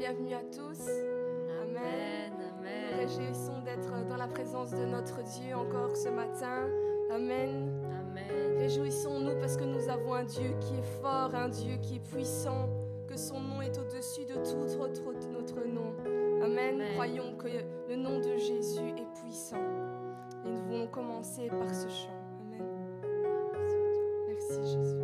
Bienvenue à tous. Amen. Amen. Réjouissons d'être dans la présence de notre Dieu encore ce matin. Amen. Réjouissons-nous parce que nous avons un Dieu qui est fort, un Dieu qui est puissant, que son nom est au-dessus de tout autre notre nom. Amen. Amen. Croyons que le nom de Jésus est puissant. Et nous voulons commencer par ce chant. Amen. Merci Jésus.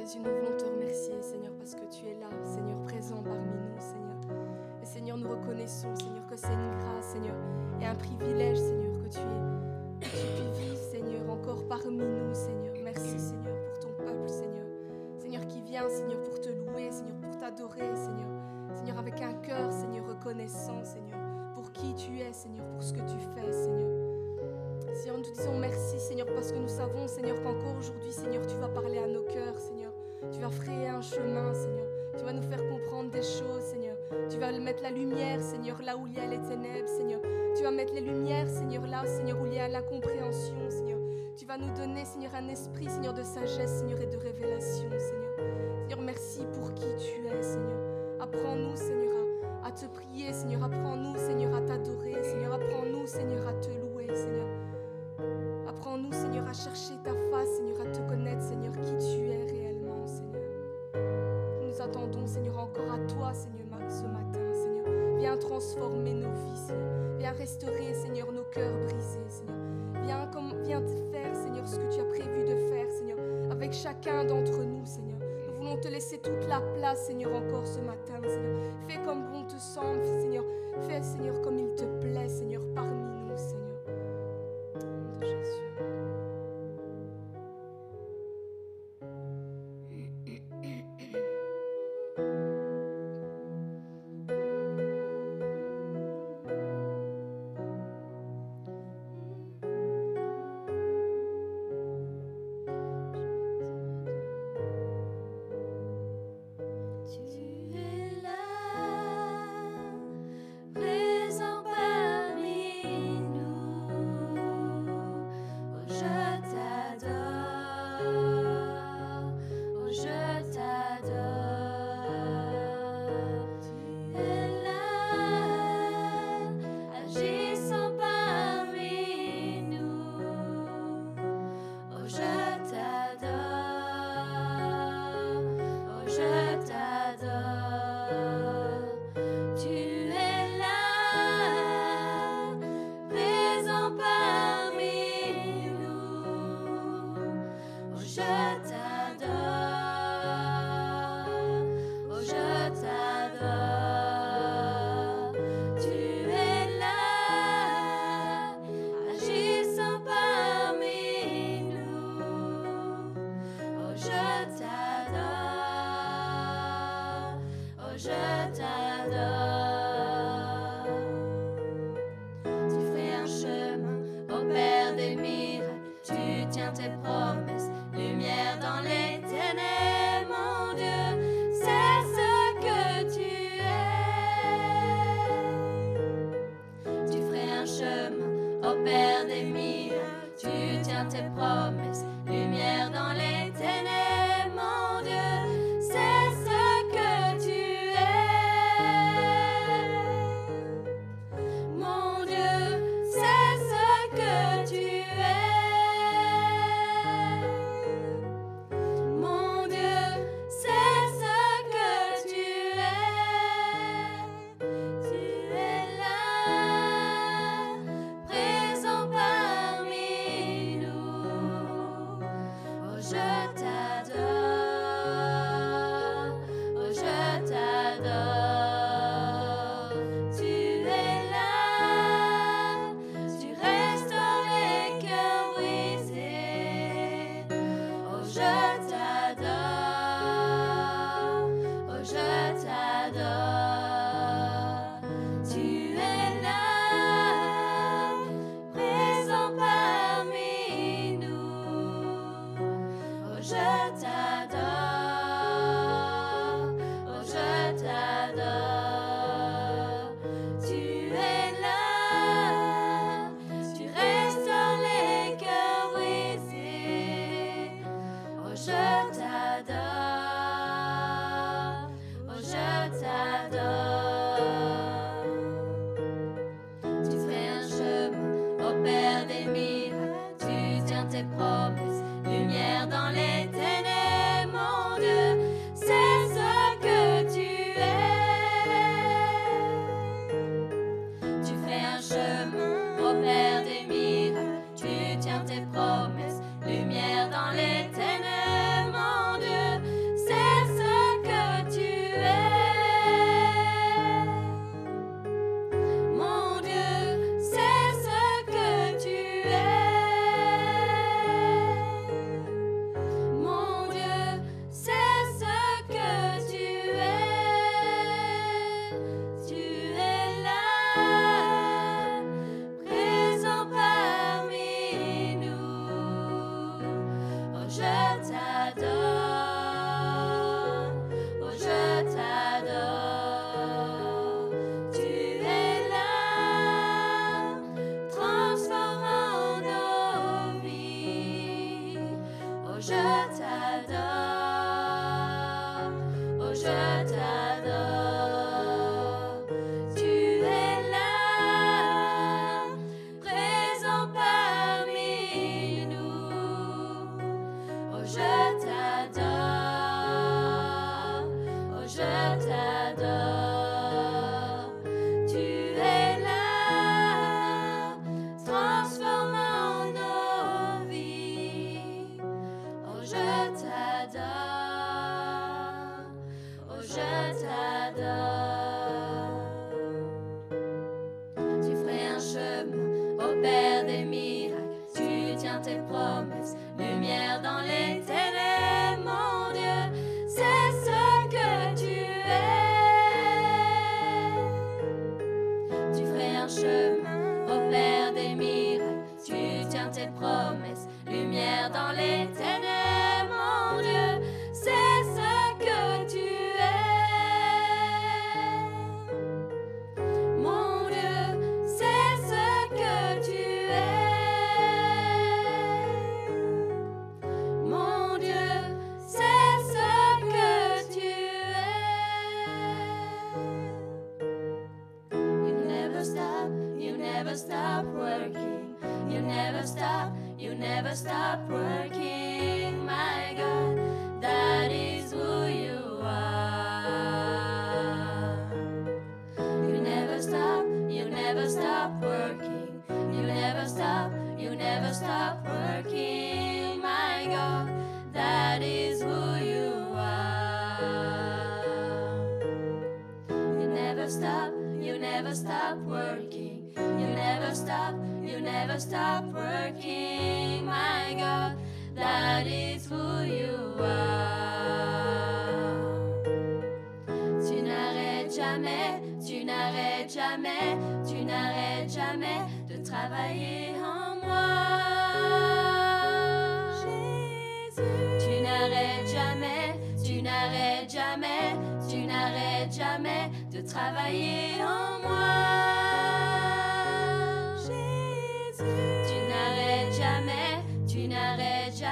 Jésus, nous voulons vas frayer un chemin, Seigneur. Tu vas nous faire comprendre des choses, Seigneur. Tu vas mettre la lumière, Seigneur, là où il y a les ténèbres, Seigneur. Tu vas mettre les lumières, Seigneur, là, Seigneur, où il y a l'incompréhension, Seigneur. Tu vas nous donner, Seigneur, un esprit, Seigneur, de sagesse, Seigneur, et de révélation, Seigneur. Seigneur, merci pour qui tu es, Seigneur. Apprends-nous, Seigneur, à te prier, Seigneur. Apprends-nous, Seigneur, à t'adorer, Seigneur. Apprends-nous, Seigneur, à te louer, Seigneur. Apprends-nous, Seigneur, à chercher ta face, Seigneur, à te connaître, Seigneur, qui tu es Seigneur, ce matin, Seigneur. Viens transformer nos vies, Seigneur. Viens restaurer, Seigneur, nos cœurs brisés, Seigneur. Viens, viens faire, Seigneur, ce que tu as prévu de faire, Seigneur, avec chacun d'entre nous, Seigneur. Nous voulons te laisser toute la place, Seigneur, encore ce matin, Seigneur. Fais comme bon te semble, Seigneur. Fais, Seigneur, comme il te plaît, Seigneur, parmi nous, Seigneur.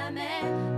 jamais.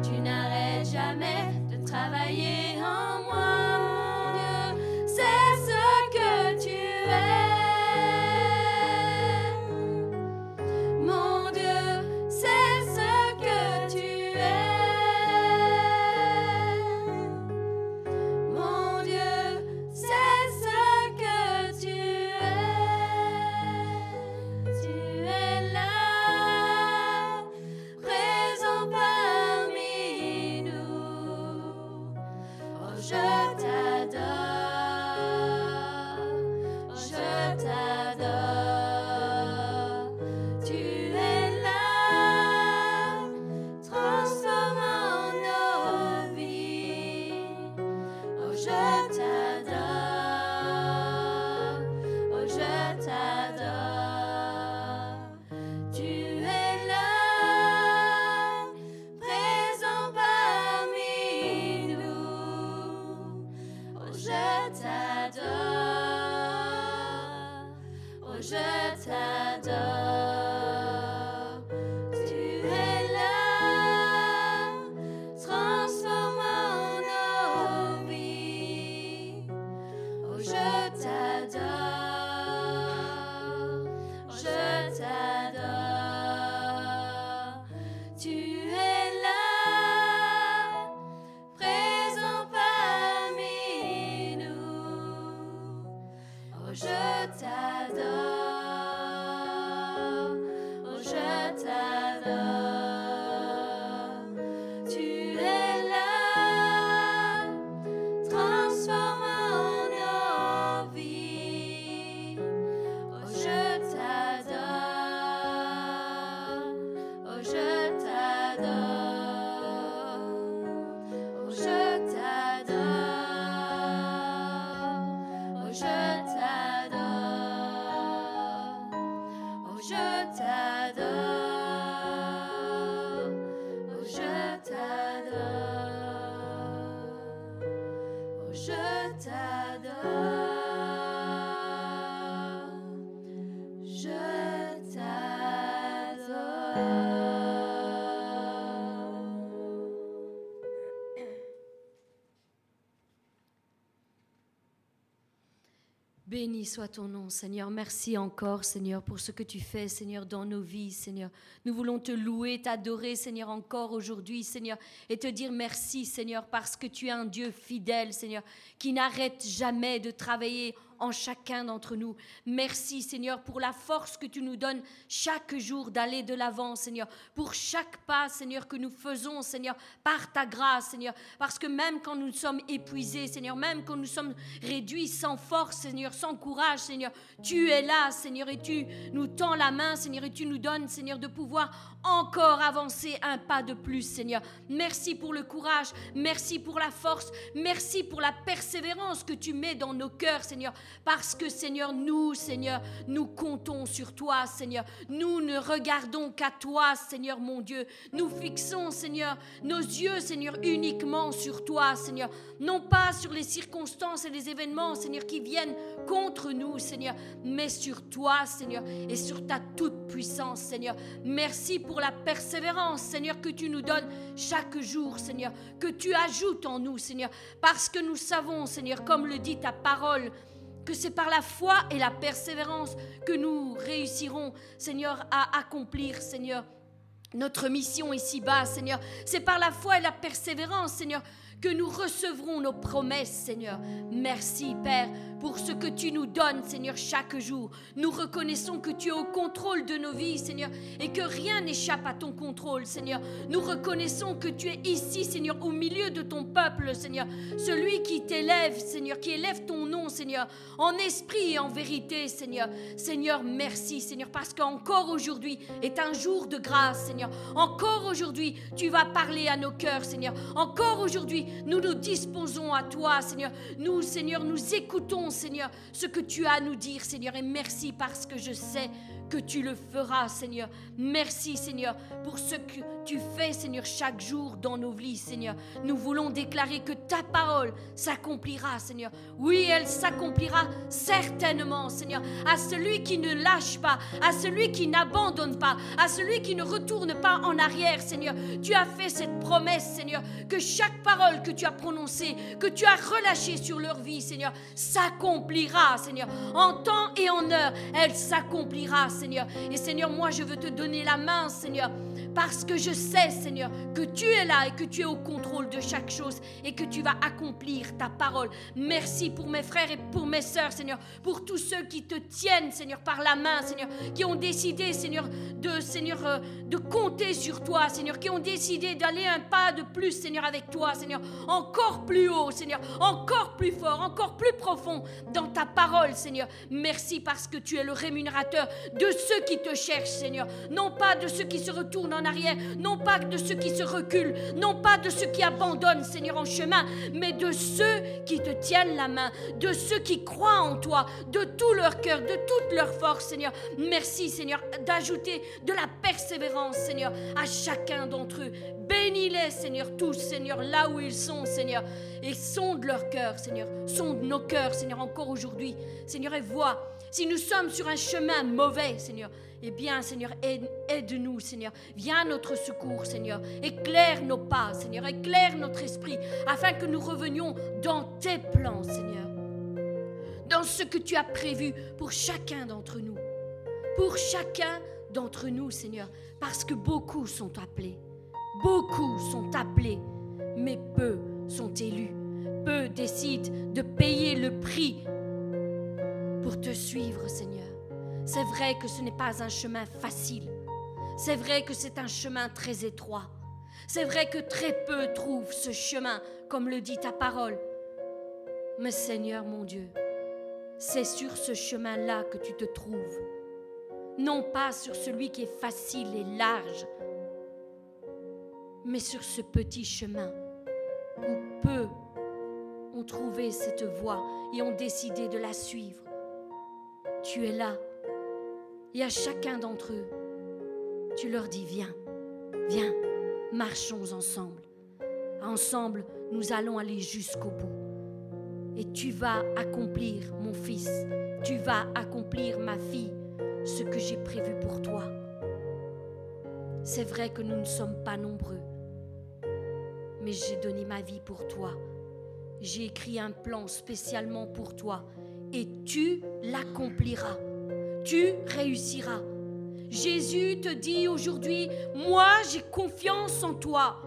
Soit ton nom, Seigneur. Merci encore, Seigneur, pour ce que tu fais, Seigneur, dans nos vies, Seigneur. Nous voulons te louer, t'adorer, Seigneur, encore aujourd'hui, Seigneur, et te dire merci, Seigneur, parce que tu es un Dieu fidèle, Seigneur, qui n'arrête jamais de travailler en chacun d'entre nous. Merci Seigneur pour la force que tu nous donnes chaque jour d'aller de l'avant Seigneur, pour chaque pas Seigneur que nous faisons Seigneur par ta grâce Seigneur, parce que même quand nous sommes épuisés Seigneur, même quand nous sommes réduits sans force Seigneur, sans courage Seigneur, tu es là Seigneur et tu nous tends la main Seigneur et tu nous donnes Seigneur de pouvoir encore avancer un pas de plus Seigneur. Merci pour le courage, merci pour la force, merci pour la persévérance que tu mets dans nos cœurs Seigneur, parce que Seigneur, nous, Seigneur, nous comptons sur toi, Seigneur. Nous ne regardons qu'à toi, Seigneur mon Dieu. Nous fixons, Seigneur, nos yeux, Seigneur, uniquement sur toi, Seigneur. Non pas sur les circonstances et les événements, Seigneur, qui viennent contre nous, Seigneur, mais sur toi, Seigneur, et sur ta toute puissance, Seigneur. Merci pour la persévérance, Seigneur, que tu nous donnes chaque jour, Seigneur, que tu ajoutes en nous, Seigneur, parce que nous savons, Seigneur, comme le dit ta parole, que c'est par la foi et la persévérance que nous réussirons, Seigneur, à accomplir, Seigneur, notre mission ici-bas, Seigneur. C'est par la foi et la persévérance, Seigneur, que nous recevrons nos promesses, Seigneur. Merci, Père, pour ce que tu nous donnes, Seigneur, chaque jour. Nous reconnaissons que tu es au contrôle de nos vies, Seigneur, et que rien n'échappe à ton contrôle, Seigneur. Nous reconnaissons que tu es ici, Seigneur, au milieu de ton peuple, Seigneur. Celui qui t'élève, Seigneur, qui élève ton nom, Seigneur, en esprit et en vérité, Seigneur. Seigneur, merci, Seigneur, parce qu'encore aujourd'hui est un jour de grâce, Seigneur. Encore aujourd'hui, tu vas parler à nos cœurs, Seigneur. Encore aujourd'hui, nous nous disposons à toi, Seigneur. Nous, Seigneur, nous écoutons, Seigneur, ce que tu as à nous dire, Seigneur. Et merci parce que je sais que tu le feras, Seigneur. Merci, Seigneur, pour ce que tu fais, Seigneur, chaque jour dans nos vies, Seigneur. Nous voulons déclarer que ta parole s'accomplira, Seigneur. Oui, elle s'accomplira certainement, Seigneur. À celui qui ne lâche pas, à celui qui n'abandonne pas, à celui qui ne retourne pas en arrière, Seigneur. Tu as fait cette promesse, Seigneur, que chaque parole que tu as prononcée, que tu as relâchée sur leur vie, Seigneur, s'accomplira, Seigneur. En temps et en heure, elle s'accomplira. Et Seigneur, moi, je veux te donner la main, Seigneur, parce que je sais, Seigneur, que tu es là et que tu es au contrôle de chaque chose et que tu vas accomplir ta parole. Merci pour mes frères et pour mes sœurs, Seigneur, pour tous ceux qui te tiennent, Seigneur, par la main, Seigneur, qui ont décidé, Seigneur, de, Seigneur, euh, de compter sur toi, Seigneur, qui ont décidé d'aller un pas de plus, Seigneur, avec toi, Seigneur, encore plus haut, Seigneur, encore plus fort, encore plus profond dans ta parole, Seigneur. Merci parce que tu es le rémunérateur de ceux qui te cherchent, Seigneur. Non pas de ceux qui se retournent en arrière, non pas de ceux qui se reculent, non pas de ceux qui abandonnent, Seigneur, en chemin, mais de ceux qui te tiennent la main, de ceux qui croient en toi, de tout leur cœur, de toute leur force, Seigneur. Merci, Seigneur, d'ajouter de la persévérance, Seigneur, à chacun d'entre eux. Bénis-les, Seigneur, tous, Seigneur, là où ils sont, Seigneur, et sonde leur cœur, Seigneur, sonde nos cœurs, Seigneur, encore aujourd'hui, Seigneur, et vois si nous sommes sur un chemin mauvais, Seigneur, eh bien, Seigneur, aide-nous, Seigneur. Viens à notre secours, Seigneur. Éclaire nos pas, Seigneur. Éclaire notre esprit, afin que nous revenions dans tes plans, Seigneur. Dans ce que tu as prévu pour chacun d'entre nous. Pour chacun d'entre nous, Seigneur. Parce que beaucoup sont appelés. Beaucoup sont appelés, mais peu sont élus. Peu décident de payer le prix pour te suivre, Seigneur. C'est vrai que ce n'est pas un chemin facile. C'est vrai que c'est un chemin très étroit. C'est vrai que très peu trouvent ce chemin, comme le dit ta parole. Mais Seigneur mon Dieu, c'est sur ce chemin-là que tu te trouves. Non pas sur celui qui est facile et large, mais sur ce petit chemin où peu ont trouvé cette voie et ont décidé de la suivre tu es là. Et à chacun d'entre eux, tu leur dis, viens, viens, marchons ensemble. Ensemble, nous allons aller jusqu'au bout. Et tu vas accomplir, mon fils, tu vas accomplir, ma fille, ce que j'ai prévu pour toi. C'est vrai que nous ne sommes pas nombreux, mais j'ai donné ma vie pour toi. J'ai écrit un plan spécialement pour toi et tu l'accompliras. Tu réussiras. Jésus te dit aujourd'hui, moi j'ai confiance en toi.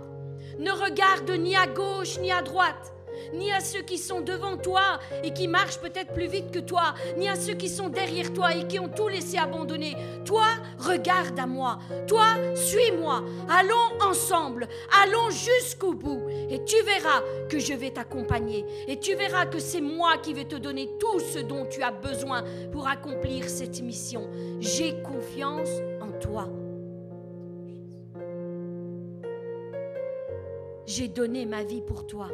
Ne regarde ni à gauche ni à droite ni à ceux qui sont devant toi et qui marchent peut-être plus vite que toi, ni à ceux qui sont derrière toi et qui ont tout laissé abandonner. Toi, regarde à moi. Toi, suis-moi. Allons ensemble. Allons jusqu'au bout. Et tu verras que je vais t'accompagner. Et tu verras que c'est moi qui vais te donner tout ce dont tu as besoin pour accomplir cette mission. J'ai confiance en toi. J'ai donné ma vie pour toi.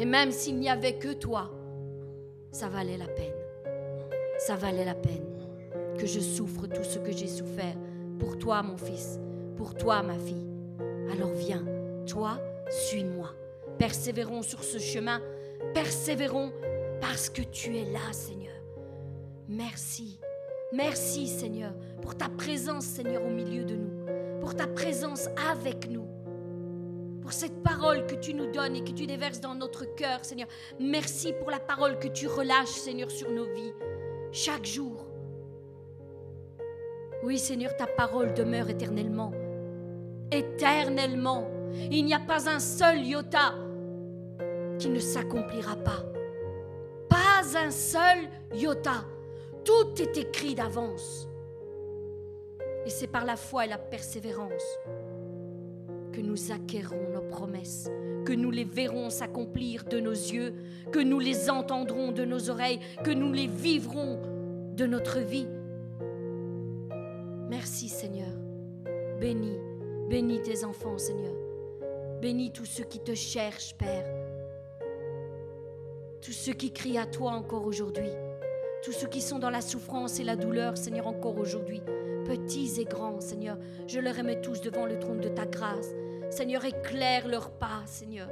Et même s'il n'y avait que toi, ça valait la peine. Ça valait la peine que je souffre tout ce que j'ai souffert pour toi, mon fils, pour toi, ma fille. Alors viens, toi, suis-moi. Persévérons sur ce chemin. Persévérons parce que tu es là, Seigneur. Merci. Merci, Seigneur, pour ta présence, Seigneur, au milieu de nous, pour ta présence avec nous pour cette parole que tu nous donnes et que tu déverses dans notre cœur, Seigneur. Merci pour la parole que tu relâches, Seigneur, sur nos vies, chaque jour. Oui, Seigneur, ta parole demeure éternellement. Éternellement. Il n'y a pas un seul iota qui ne s'accomplira pas. Pas un seul iota. Tout est écrit d'avance. Et c'est par la foi et la persévérance que nous acquérons nos promesses, que nous les verrons s'accomplir de nos yeux, que nous les entendrons de nos oreilles, que nous les vivrons de notre vie. Merci Seigneur. Bénis, bénis tes enfants Seigneur. Bénis tous ceux qui te cherchent Père. Tous ceux qui crient à toi encore aujourd'hui. Tous ceux qui sont dans la souffrance et la douleur Seigneur encore aujourd'hui petits et grands, Seigneur. Je les remets tous devant le trône de ta grâce. Seigneur, éclaire leurs pas, Seigneur.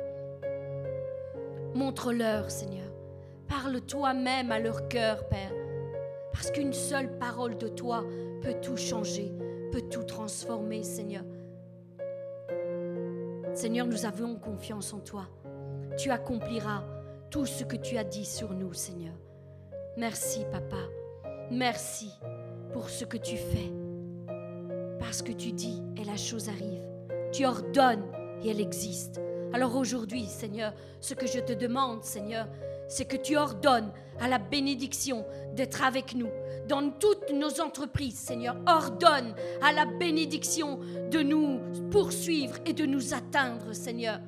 Montre-leur, Seigneur. Parle toi-même à leur cœur, Père. Parce qu'une seule parole de toi peut tout changer, peut tout transformer, Seigneur. Seigneur, nous avons confiance en toi. Tu accompliras tout ce que tu as dit sur nous, Seigneur. Merci, Papa. Merci pour ce que tu fais. Parce que tu dis et la chose arrive. Tu ordonnes et elle existe. Alors aujourd'hui, Seigneur, ce que je te demande, Seigneur, c'est que tu ordonnes à la bénédiction d'être avec nous dans toutes nos entreprises, Seigneur. Ordonne à la bénédiction de nous poursuivre et de nous atteindre, Seigneur.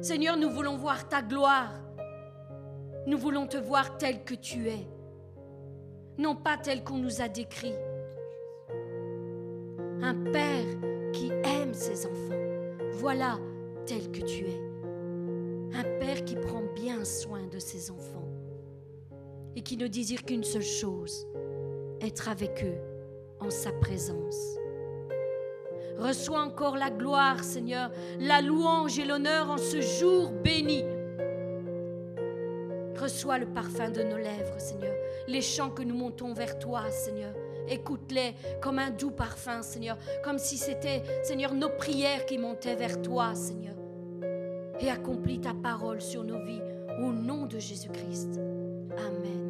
Seigneur, nous voulons voir ta gloire. Nous voulons te voir tel que tu es, non pas tel qu'on nous a décrit. Un Père qui aime ses enfants. Voilà tel que tu es. Un Père qui prend bien soin de ses enfants et qui ne désire qu'une seule chose, être avec eux en sa présence. Reçois encore la gloire, Seigneur, la louange et l'honneur en ce jour béni. Reçois le parfum de nos lèvres, Seigneur, les chants que nous montons vers toi, Seigneur. Écoute-les comme un doux parfum, Seigneur, comme si c'était, Seigneur, nos prières qui montaient vers toi, Seigneur. Et accomplis ta parole sur nos vies au nom de Jésus-Christ. Amen.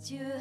Dieu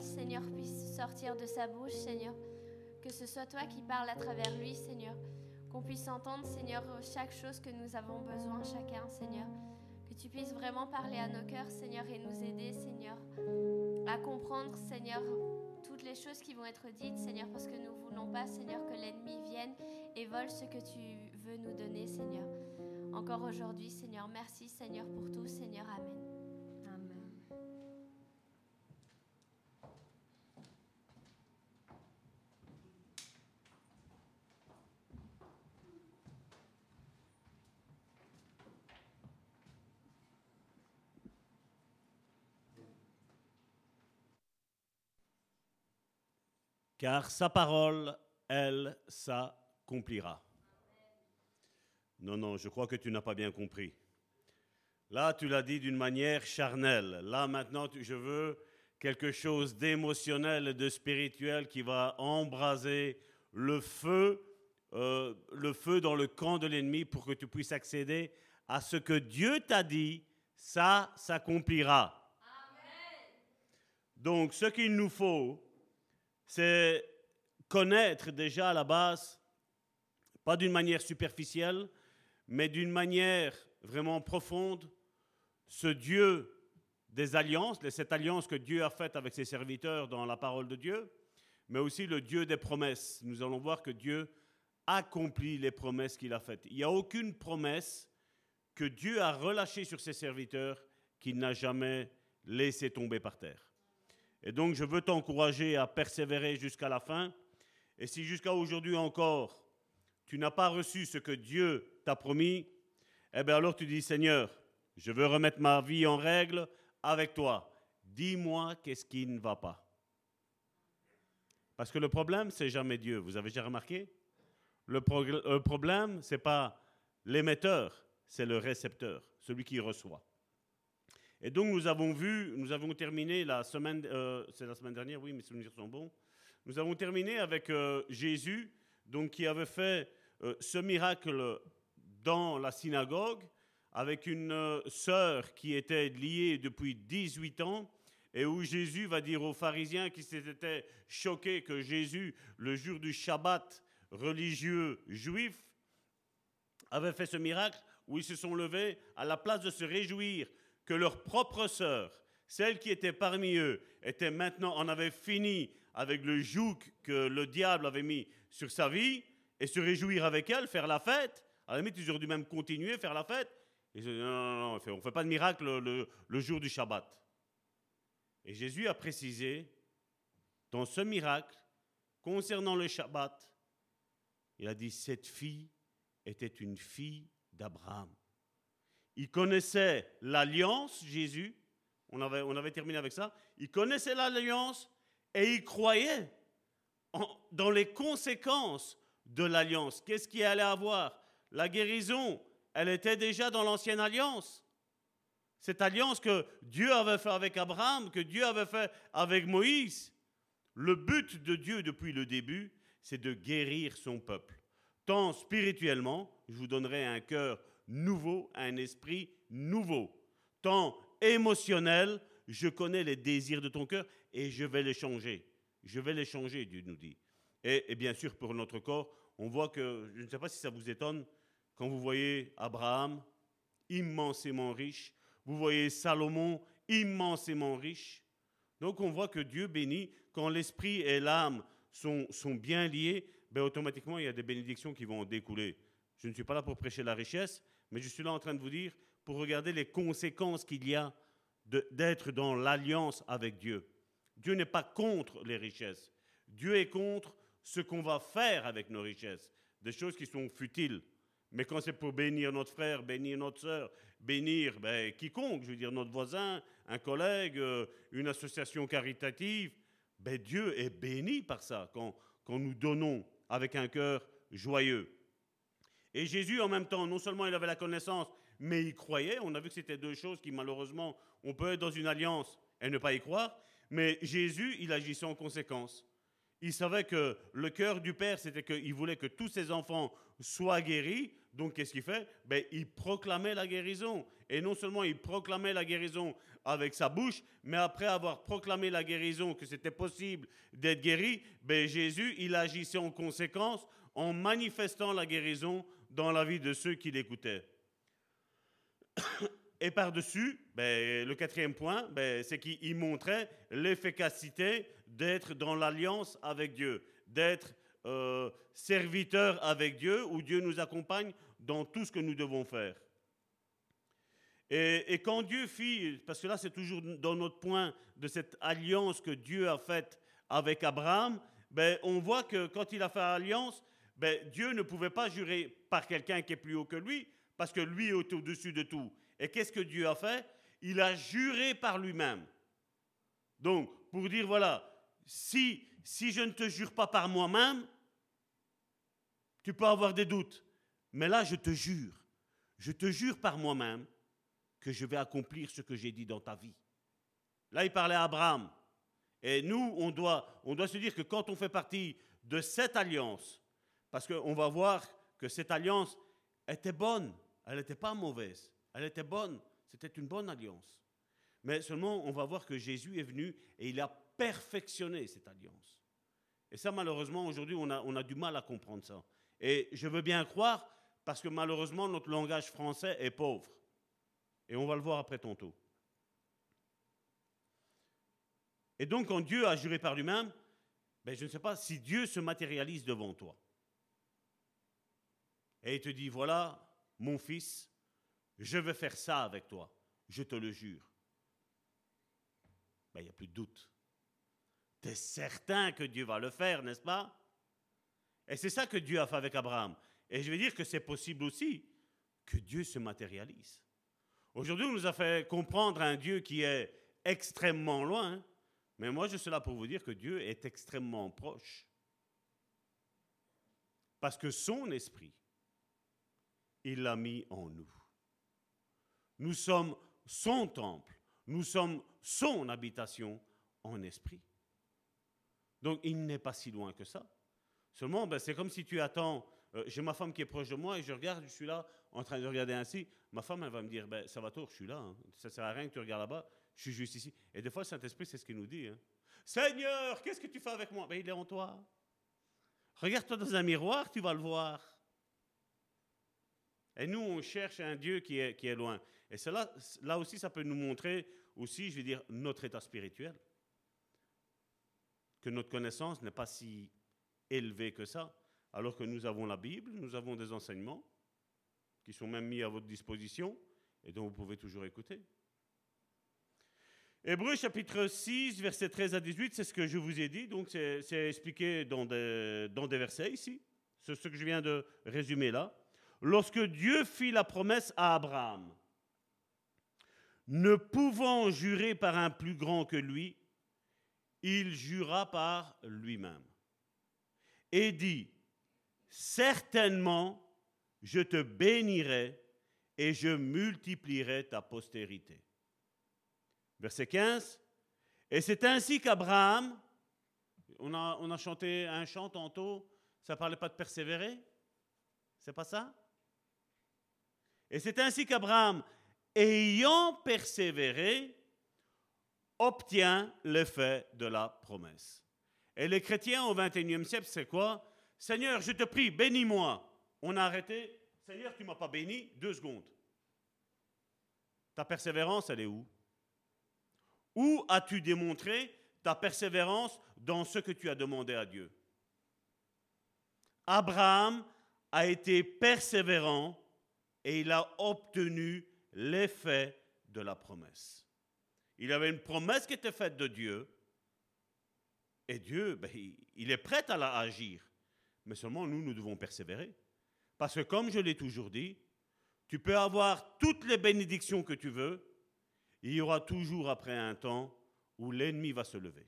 Seigneur, puissent sortir de sa bouche, Seigneur. Que ce soit toi qui parles à travers lui, Seigneur. Qu'on puisse entendre, Seigneur, chaque chose que nous avons besoin chacun, Seigneur. Que tu puisses vraiment parler à nos cœurs, Seigneur, et nous aider, Seigneur, à comprendre, Seigneur, toutes les choses qui vont être dites, Seigneur, parce que nous ne voulons pas, Seigneur, que l'ennemi vienne et vole ce que tu veux nous donner, Seigneur. Encore aujourd'hui, Seigneur, merci, Seigneur, pour tout, Seigneur. Amen. Car sa parole, elle, s'accomplira. Non, non, je crois que tu n'as pas bien compris. Là, tu l'as dit d'une manière charnelle. Là, maintenant, tu- je veux quelque chose d'émotionnel et de spirituel qui va embraser le feu, euh, le feu dans le camp de l'ennemi pour que tu puisses accéder à ce que Dieu t'a dit, ça s'accomplira. Donc, ce qu'il nous faut, c'est connaître déjà à la base, pas d'une manière superficielle, mais d'une manière vraiment profonde, ce Dieu des alliances, cette alliance que Dieu a faite avec ses serviteurs dans la parole de Dieu, mais aussi le Dieu des promesses. Nous allons voir que Dieu accomplit les promesses qu'il a faites. Il n'y a aucune promesse que Dieu a relâchée sur ses serviteurs qu'il n'a jamais laissé tomber par terre. Et donc, je veux t'encourager à persévérer jusqu'à la fin. Et si jusqu'à aujourd'hui encore, tu n'as pas reçu ce que Dieu t'a promis, eh bien alors tu dis, Seigneur, je veux remettre ma vie en règle avec toi. Dis-moi qu'est-ce qui ne va pas. Parce que le problème, c'est jamais Dieu. Vous avez déjà remarqué? Le, le problème, c'est pas l'émetteur, c'est le récepteur, celui qui reçoit. Et donc nous avons vu, nous avons terminé la semaine, euh, c'est la semaine dernière, oui, mes souvenirs sont bons. Nous avons terminé avec euh, Jésus, donc qui avait fait euh, ce miracle dans la synagogue avec une sœur qui était liée depuis 18 ans et où Jésus va dire aux pharisiens qui s'étaient choqués que Jésus, le jour du Shabbat religieux juif, avait fait ce miracle où ils se sont levés à la place de se réjouir que leur propre sœur, celle qui était parmi eux, était maintenant, en avait fini avec le joug que le diable avait mis sur sa vie, et se réjouir avec elle, faire la fête. À la limite, ils auraient dû même continuer, faire la fête. Et non, non, non, on ne fait pas de miracle le, le, le jour du Shabbat. Et Jésus a précisé, dans ce miracle, concernant le Shabbat, il a dit, cette fille était une fille d'Abraham. Il connaissait l'alliance, Jésus, on avait, on avait terminé avec ça, il connaissait l'alliance et il croyait dans les conséquences de l'alliance. Qu'est-ce qu'il allait avoir? La guérison, elle était déjà dans l'ancienne alliance. Cette alliance que Dieu avait fait avec Abraham, que Dieu avait fait avec Moïse. Le but de Dieu depuis le début, c'est de guérir son peuple. Tant spirituellement, je vous donnerai un cœur nouveau, un esprit nouveau. Tant émotionnel, je connais les désirs de ton cœur et je vais les changer. Je vais les changer, Dieu nous dit. Et, bien sûr, pour notre corps, on voit que, je ne sais pas si ça vous étonne, quand vous voyez Abraham, immensément riche, vous voyez Salomon, immensément riche. Donc on voit que Dieu bénit, quand l'esprit et l'âme sont, sont bien liés, ben automatiquement il y a des bénédictions qui vont en découler. Je ne suis pas là pour prêcher la richesse, mais je suis là en train de vous dire, pour regarder les conséquences qu'il y a d'être dans l'alliance avec Dieu. Dieu n'est pas contre les richesses. Dieu est contre ce qu'on va faire avec nos richesses, des choses qui sont futiles. Mais quand c'est pour bénir notre frère, bénir notre sœur, bénir ben, quiconque, je veux dire notre voisin, un collègue, euh, une association caritative, ben, Dieu est béni par ça quand nous donnons avec un cœur joyeux. Et Jésus, en même temps, non seulement il avait la connaissance, mais il croyait. On a vu que c'était deux choses qui, malheureusement, on peut être dans une alliance et ne pas y croire. Mais Jésus, il agissait en conséquence. Il savait que le cœur du Père, c'était qu'il voulait que tous ses enfants soient guéris, Donc, qu'est-ce qu'il fait? Ben, Il proclamait la guérison. Et non seulement il proclamait la guérison avec sa bouche, mais après avoir proclamé la guérison, que c'était possible d'être guéri, ben, Jésus, il agissait en conséquence en manifestant la guérison dans la vie de ceux qui l'écoutaient. Et par-dessus, ben, le quatrième point, ben, c'est qu'il montrait l'efficacité d'être dans l'alliance avec Dieu, d'être euh, serviteur avec Dieu, où Dieu nous accompagne dans tout ce que nous devons faire. Et, quand Dieu fit, parce que là c'est toujours dans notre point de cette alliance que Dieu a faite avec Abraham, ben, on voit que quand il a fait alliance, ben, Dieu ne pouvait pas jurer par quelqu'un qui est plus haut que lui, parce que lui est au-dessus de tout. Et qu'est-ce que Dieu a fait? Il a juré par lui-même. Donc, pour dire, voilà, si, si je ne te jure pas par moi-même, tu peux avoir des doutes. Mais là, je te jure, je te jure par moi-même que je vais accomplir ce que j'ai dit dans ta vie. Là, il parlait à Abraham. Et nous, on doit, on doit se dire que quand on fait partie de cette alliance, parce qu'on va voir que cette alliance était bonne, elle n'était pas mauvaise. Elle était bonne, c'était une bonne alliance. Mais seulement, on va voir que Jésus est venu et il a perfectionné cette alliance. Et ça, malheureusement, aujourd'hui, on a, du mal à comprendre ça. Et je veux bien croire, parce que malheureusement, notre langage français est pauvre. Et on va le voir après tantôt. Et donc, quand Dieu a juré par lui-même, ben, je ne sais pas si Dieu se matérialise devant toi. Et il te dit, voilà, mon fils, je vais faire ça avec toi, je te le jure. Ben, il n'y a plus de doute. Tu es certain que Dieu va le faire, n'est-ce pas? Et c'est ça que Dieu a fait avec Abraham. Et je vais dire que c'est possible aussi que Dieu se matérialise. Aujourd'hui, on nous a fait comprendre un Dieu qui est extrêmement loin, mais moi je suis là pour vous dire que Dieu est extrêmement proche. Parce que son esprit, il l'a mis en nous. Nous sommes son temple, nous sommes son habitation en esprit. Donc il n'est pas si loin que ça. Seulement, ben, c'est comme si tu attends, euh, j'ai ma femme qui est proche de moi et je regarde, je suis là en train de regarder ainsi. Ma femme, elle va me dire, ben, ça va tôt, je suis là, hein. ça ne sert à rien que tu regardes là-bas, je suis juste ici. Et des fois, le Saint-Esprit, c'est ce qu'il nous dit. Hein. Seigneur, qu'est-ce que tu fais avec moi? Ben, Il est en toi. Regarde-toi dans un miroir, tu vas le voir. Et nous, on cherche un Dieu qui est, qui est loin. Et cela, là aussi, ça peut nous montrer aussi, je vais dire, notre état spirituel. Que notre connaissance n'est pas si élevée que ça, alors que nous avons la Bible, nous avons des enseignements qui sont même mis à votre disposition et dont vous pouvez toujours écouter. Hébreu chapitre 6, versets 13 à 18, c'est ce que je vous ai dit, donc c'est expliqué dans des, dans des versets ici. C'est ce que je viens de résumer là. Lorsque Dieu fit la promesse à Abraham, ne pouvant jurer par un plus grand que lui, il jura par lui-même et dit, certainement, je te bénirai et je multiplierai ta postérité. Verset 15, et c'est ainsi qu'Abraham, on a, chanté un chant tantôt, ça ne parlait pas de persévérer, c'est pas ça? Et c'est ainsi qu'Abraham, ayant persévéré, obtient l'effet de la promesse. Et les chrétiens au XXIe siècle, c'est quoi? Seigneur, je te prie, bénis-moi. On a arrêté. Seigneur, tu ne m'as pas béni. Deux secondes. Ta persévérance, elle est où? Où as-tu démontré ta persévérance dans ce que tu as demandé à Dieu? Abraham a été persévérant et il a obtenu l'effet de la promesse. Il avait une promesse qui était faite de Dieu. Et Dieu, ben, il est prêt à la agir. Mais seulement nous, nous devons persévérer. Parce que comme je l'ai toujours dit, tu peux avoir toutes les bénédictions que tu veux, il y aura toujours après un temps où l'ennemi va se lever.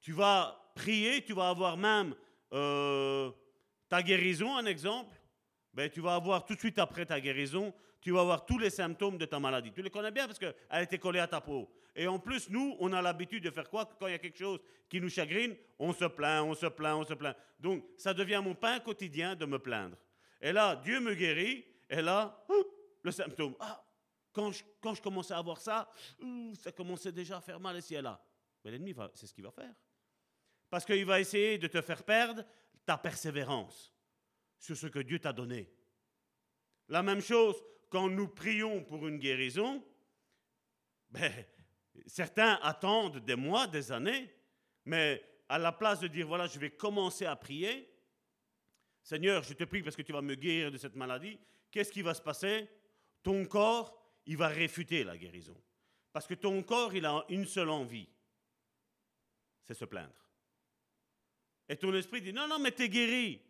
Tu vas prier, tu vas avoir même euh, ta guérison, un exemple. Ben, tu vas avoir tout de suite après ta guérison, tu vas avoir tous les symptômes de ta maladie. Tu les connais bien parce qu'elle était collée à ta peau. Et en plus, nous, on a l'habitude de faire quoi? Quand il y a quelque chose qui nous chagrine, on se plaint, on se plaint, on se plaint. Donc, ça devient mon pain quotidien de me plaindre. Et là, Dieu me guérit. Et là, le symptôme. Ah, quand je, quand je commençais à avoir ça, ça commençait déjà à faire mal ici et là. Mais l'ennemi, c'est ce qu'il va faire. Parce qu'il va essayer de te faire perdre ta persévérance sur ce que Dieu t'a donné. La même chose, quand nous prions pour une guérison, ben, certains attendent des mois, des années, mais à la place de dire, voilà, je vais commencer à prier, Seigneur, je te prie parce que tu vas me guérir de cette maladie, qu'est-ce qui va se passer? Ton corps, il va réfuter la guérison. Parce que ton corps, il a une seule envie, c'est se plaindre. Et ton esprit dit, non, non, mais t'es guéri.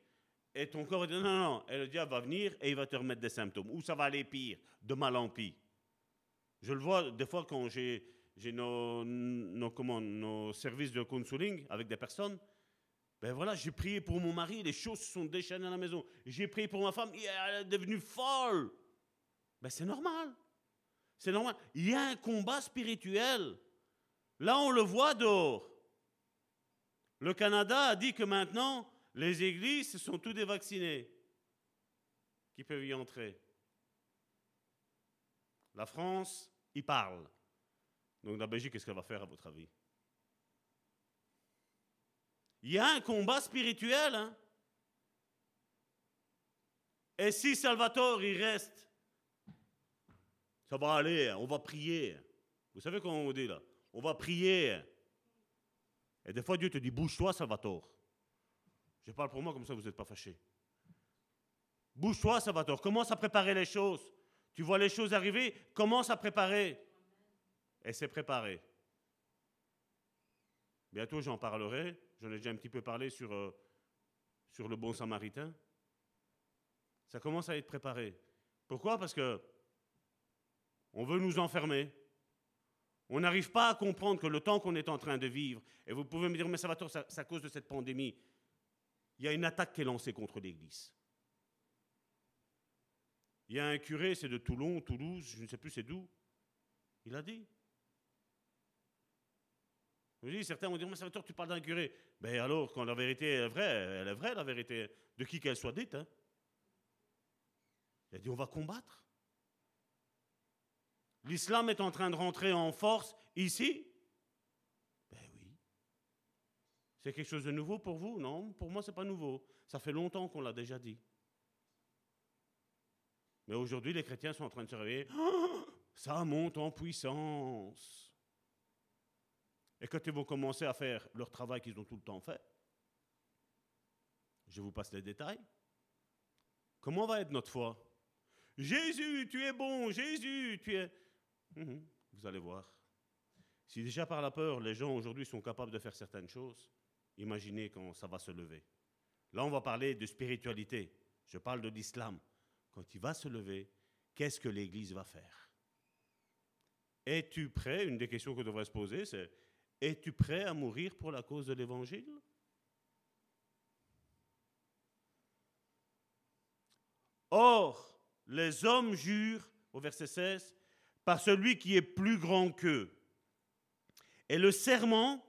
Et ton corps dit, non, non. Et le diable va venir et il va te remettre des symptômes. Ou ça va aller pire, de mal en pire. Je le vois des fois quand j'ai nos, nos, nos services de counseling avec des personnes. Ben voilà, j'ai prié pour mon mari, les choses se sont déchaînées à la maison. J'ai prié pour ma femme, elle est devenue folle. Ben c'est normal. C'est normal. Il y a un combat spirituel. Là, on le voit dehors. Le Canada a dit que maintenant, les églises sont tous des vaccinés qui peuvent y entrer. La France, y parle. Donc la Belgique, qu'est-ce qu'elle va faire à votre avis? Il y a un combat spirituel. Hein? Et si Salvatore, il reste, ça va aller, on va prier. Vous savez comment on dit là? On va prier. Et des fois, Dieu te dit, bouge-toi, Salvatore. Je parle pour moi, comme ça vous n'êtes pas fâché. Bouge-toi, Salvatore. Commence à préparer les choses. Tu vois les choses arriver, commence à préparer. Et c'est préparé. Bientôt, j'en parlerai. J'en ai déjà un petit peu parlé sur, euh, sur le bon samaritain. Ça commence à être préparé. Pourquoi? Parce que on veut nous enfermer. On n'arrive pas à comprendre que le temps qu'on est en train de vivre, et vous pouvez me dire, mais va c'est à cause de cette pandémie, il y a une attaque qui est lancée contre l'Église. Il y a un curé, c'est de Toulon, Toulouse, je ne sais plus c'est d'où. Il a dit. Je dis, certains vont dire, mais Salvatore, tu parles d'un curé. Ben alors, quand la vérité est vraie, elle est vraie, la vérité, de qui qu'elle soit dite. Hein. Il a dit, on va combattre. L'islam est en train de rentrer en force ici Ben oui. C'est quelque chose de nouveau pour vous? Non, pour moi, ce n'est pas nouveau. Ça fait longtemps qu'on l'a déjà dit. Mais aujourd'hui, les chrétiens sont en train de se réveiller. ça monte en puissance. Et quand ils vont commencer à faire leur travail qu'ils ont tout le temps fait, je vous passe les détails. Comment va être notre foi? Jésus, tu es bon, Jésus, tu es... Mhm. vous allez voir. Si déjà par la peur, les gens aujourd'hui sont capables de faire certaines choses, imaginez quand ça va se lever. Là, on va parler de spiritualité. Je parle de l'islam. Quand il va se lever, qu'est-ce que l'Église va faire? Es-tu prêt? Une des questions qu'on devrait se poser, c'est Es-tu prêt à mourir pour la cause de l'Évangile? Or, les hommes jurent, au verset 16, par celui qui est plus grand qu'eux. Et le serment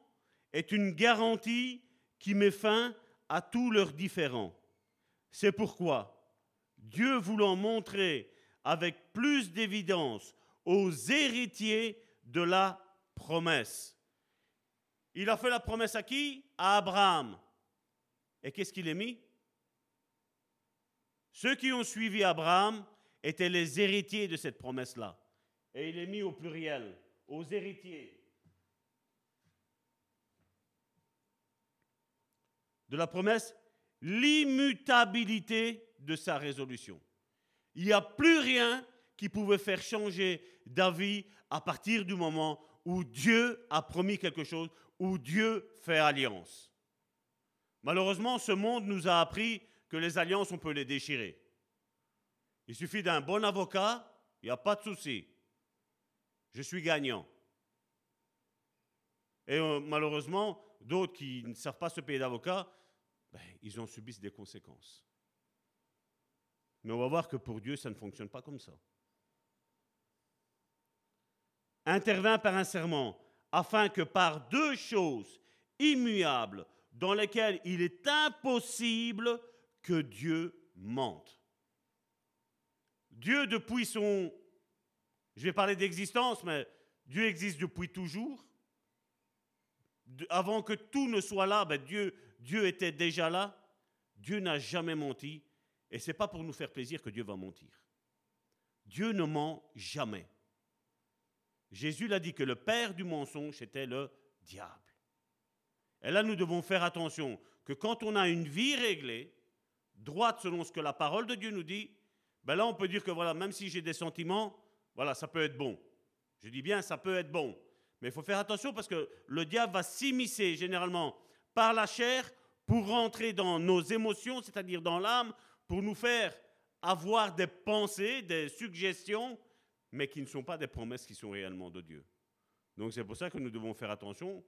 est une garantie qui met fin à tous leurs différends. C'est pourquoi, Dieu voulant montrer avec plus d'évidence aux héritiers de la promesse. Il a fait la promesse à qui? À Abraham. Et qu'est-ce qu'il a mis? Ceux qui ont suivi Abraham étaient les héritiers de cette promesse-là. Et il est mis au pluriel, aux héritiers. De la promesse, l'immutabilité de sa résolution. Il n'y a plus rien qui pouvait faire changer d'avis à partir du moment où Dieu a promis quelque chose, où Dieu fait alliance. Malheureusement, ce monde nous a appris que les alliances, on peut les déchirer. Il suffit d'un bon avocat, il n'y a pas de souci je suis gagnant. Et euh, malheureusement, d'autres qui ne savent pas se payer d'avocat, ben, ils en subissent des conséquences. Mais on va voir que pour Dieu, ça ne fonctionne pas comme ça. Intervint par un serment, afin que par deux choses immuables, dans lesquelles il est impossible que Dieu mente. Dieu, depuis son... Je vais parler d'existence, mais Dieu existe depuis toujours. avant que tout ne soit là, ben Dieu, Dieu était déjà là. Dieu n'a jamais menti. Et ce n'est pas pour nous faire plaisir que Dieu va mentir. Dieu ne ment jamais. Jésus l'a dit que le père du mensonge était le diable. Et là, nous devons faire attention que quand on a une vie réglée, droite selon ce que la parole de Dieu nous dit, ben là, on peut dire que voilà, même si j'ai des sentiments, voilà, ça peut être bon. Je dis bien, ça peut être bon. Mais il faut faire attention parce que le diable va s'immiscer généralement par la chair pour rentrer dans nos émotions, c'est-à-dire dans l'âme, pour nous faire avoir des pensées, des suggestions, mais qui ne sont pas des promesses qui sont réellement de Dieu. Donc c'est pour ça que nous devons faire attention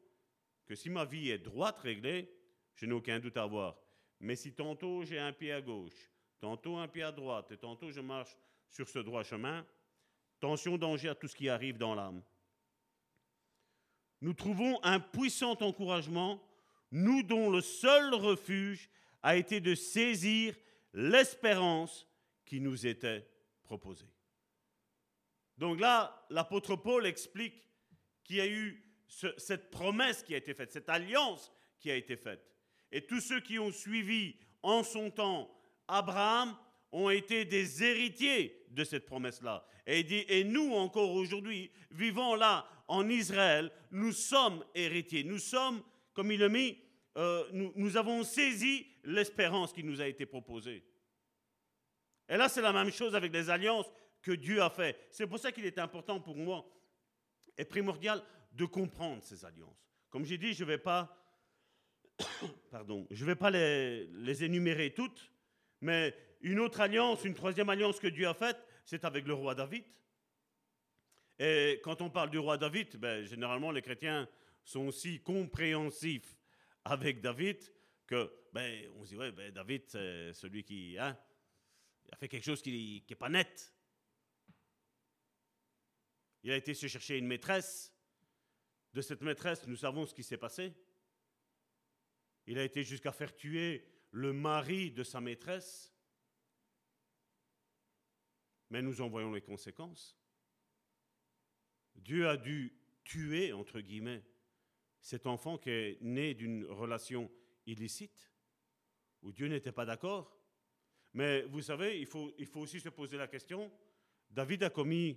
que si ma vie est droite réglée, je n'ai aucun doute à avoir. Mais si tantôt j'ai un pied à gauche, tantôt un pied à droite, et tantôt je marche sur ce droit chemin, tension, danger à tout ce qui arrive dans l'âme. Nous trouvons un puissant encouragement, nous dont le seul refuge a été de saisir l'espérance qui nous était proposée. Donc là, l'apôtre Paul explique qu'il y a eu cette promesse qui a été faite, cette alliance qui a été faite. Et tous ceux qui ont suivi en son temps Abraham ont été des héritiers de cette promesse-là. Et dit, et nous encore aujourd'hui, vivant là en Israël, nous sommes héritiers. Nous sommes, comme il le met, euh, nous, avons saisi l'espérance qui nous a été proposée. Et là, c'est la même chose avec les alliances que Dieu a fait. C'est pour ça qu'il est important pour moi et primordial de comprendre ces alliances. Comme j'ai dit, je ne vais pas, pardon, je vais pas les, les, énumérer toutes, mais une autre alliance, une troisième alliance que Dieu a faite, c'est avec le roi David. Et quand on parle du roi David, ben, généralement les chrétiens sont aussi compréhensifs avec David que ben, on se dit ouais, ben, David c'est celui qui hein, a fait quelque chose qui n'est pas net. Il a été se chercher une maîtresse, de cette maîtresse, nous savons ce qui s'est passé. Il a été jusqu'à faire tuer le mari de sa maîtresse. Mais nous en voyons les conséquences. Dieu a dû tuer, entre guillemets, cet enfant qui est né d'une relation illicite, où Dieu n'était pas d'accord. Mais vous savez, il faut, aussi se poser la question, David a commis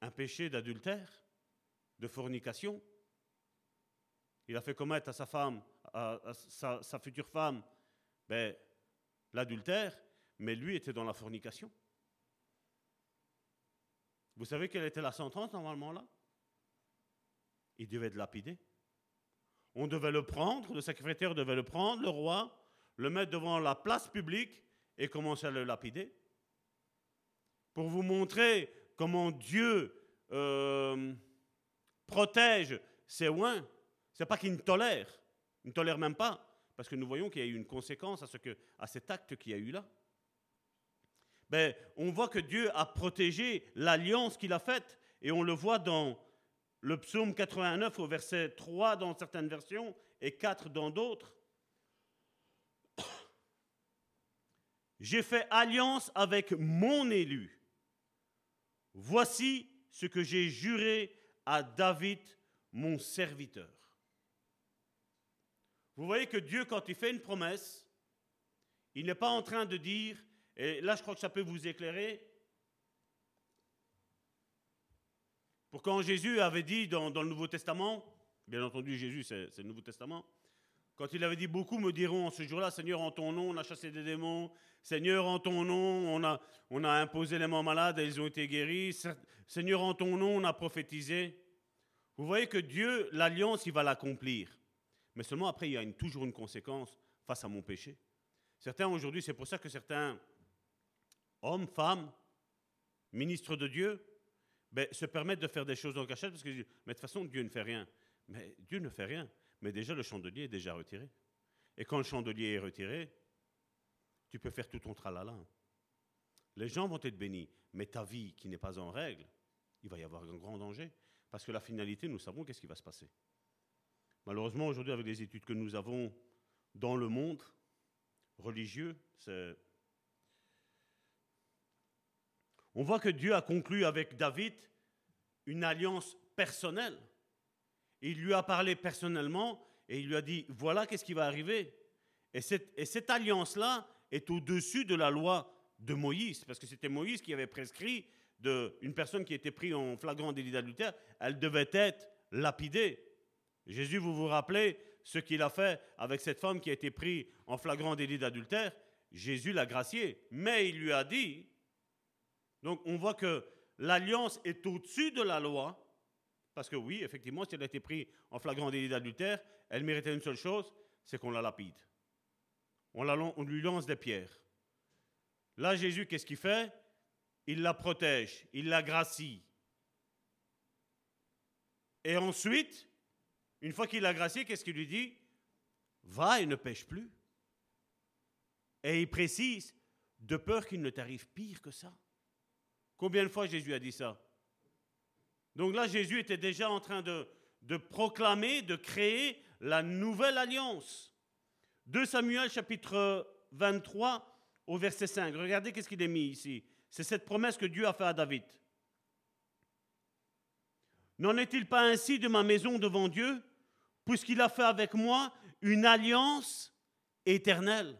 un péché d'adultère, de fornication. Il a fait commettre à sa femme, à, sa, future femme, ben, l'adultère, mais lui était dans la fornication. Vous savez quelle était la sentence normalement là? Il devait être lapidé. On devait le prendre, le secrétaire devait le prendre, le roi, le mettre devant la place publique et commencer à le lapider. Pour vous montrer comment Dieu euh, protège ses oins, c'est pas qu'il ne tolère, il ne tolère même pas, parce que nous voyons qu'il y a eu une conséquence à, ce cet acte qu'il y a eu là. Ben, on voit que Dieu a protégé l'alliance qu'il a faite, et on le voit dans le psaume 89 au verset 3 dans certaines versions et 4 dans d'autres. J'ai fait alliance avec mon élu. Voici ce que j'ai juré à David, mon serviteur. Vous voyez que Dieu, quand il fait une promesse, il n'est pas en train de dire, et là je crois que ça peut vous éclairer, pour quand Jésus avait dit dans, le Nouveau Testament, bien entendu Jésus c'est le Nouveau Testament, quand il avait dit beaucoup me diront en ce jour-là, Seigneur, en ton nom, on a chassé des démons. Seigneur, en ton nom, on a, imposé les mains malades et ils ont été guéris. Seigneur, en ton nom, on a prophétisé. Vous voyez que Dieu, l'alliance, il va l'accomplir. Mais seulement après, il y a toujours une conséquence face à mon péché. Certains aujourd'hui, c'est pour ça que certains hommes, femmes, ministres de Dieu, ben, se permettent de faire des choses en cachette parce que mais de toute façon, Dieu ne fait rien. Mais Dieu ne fait rien. Mais déjà, le chandelier est déjà retiré. Et quand le chandelier est retiré, tu peux faire tout ton tralala. Les gens vont être bénis, mais ta vie qui n'est pas en règle, il va y avoir un grand danger. Parce que la finalité, nous savons qu'est-ce qui va se passer. Malheureusement, aujourd'hui, avec les études que nous avons dans le monde religieux, On voit que Dieu a conclu avec David une alliance personnelle. Il lui a parlé personnellement et il lui a dit, voilà qu'est-ce qui va arriver. Et cette, et cette alliance-là est au-dessus de la loi de Moïse, parce que c'était Moïse qui avait prescrit d'une personne qui était prise en flagrant délit d'adultère, elle devait être lapidée. Jésus, vous vous rappelez ce qu'il a fait avec cette femme qui a été prise en flagrant délit d'adultère? Jésus l'a graciée, mais il lui a dit, donc on voit que l'alliance est au-dessus de la loi, parce que oui, effectivement, si elle a été prise en flagrant délit d'adultère, elle méritait une seule chose, c'est qu'on la lapide. On, lui lance des pierres. Là, Jésus, qu'est-ce qu'il fait? Il la protège, il la gracie. Et ensuite, une fois qu'il l'a graciée, qu'est-ce qu'il lui dit? Va et ne pêche plus. Et il précise, de peur qu'il ne t'arrive pire que ça. Combien de fois Jésus a dit ça? Donc là, Jésus était déjà en train de, proclamer, de créer la nouvelle alliance. 2 Samuel chapitre 23 au verset 5. Regardez qu'est-ce qu'il est mis ici. C'est cette promesse que Dieu a faite à David. N'en est-il pas ainsi de ma maison devant Dieu, puisqu'il a fait avec moi une alliance éternelle?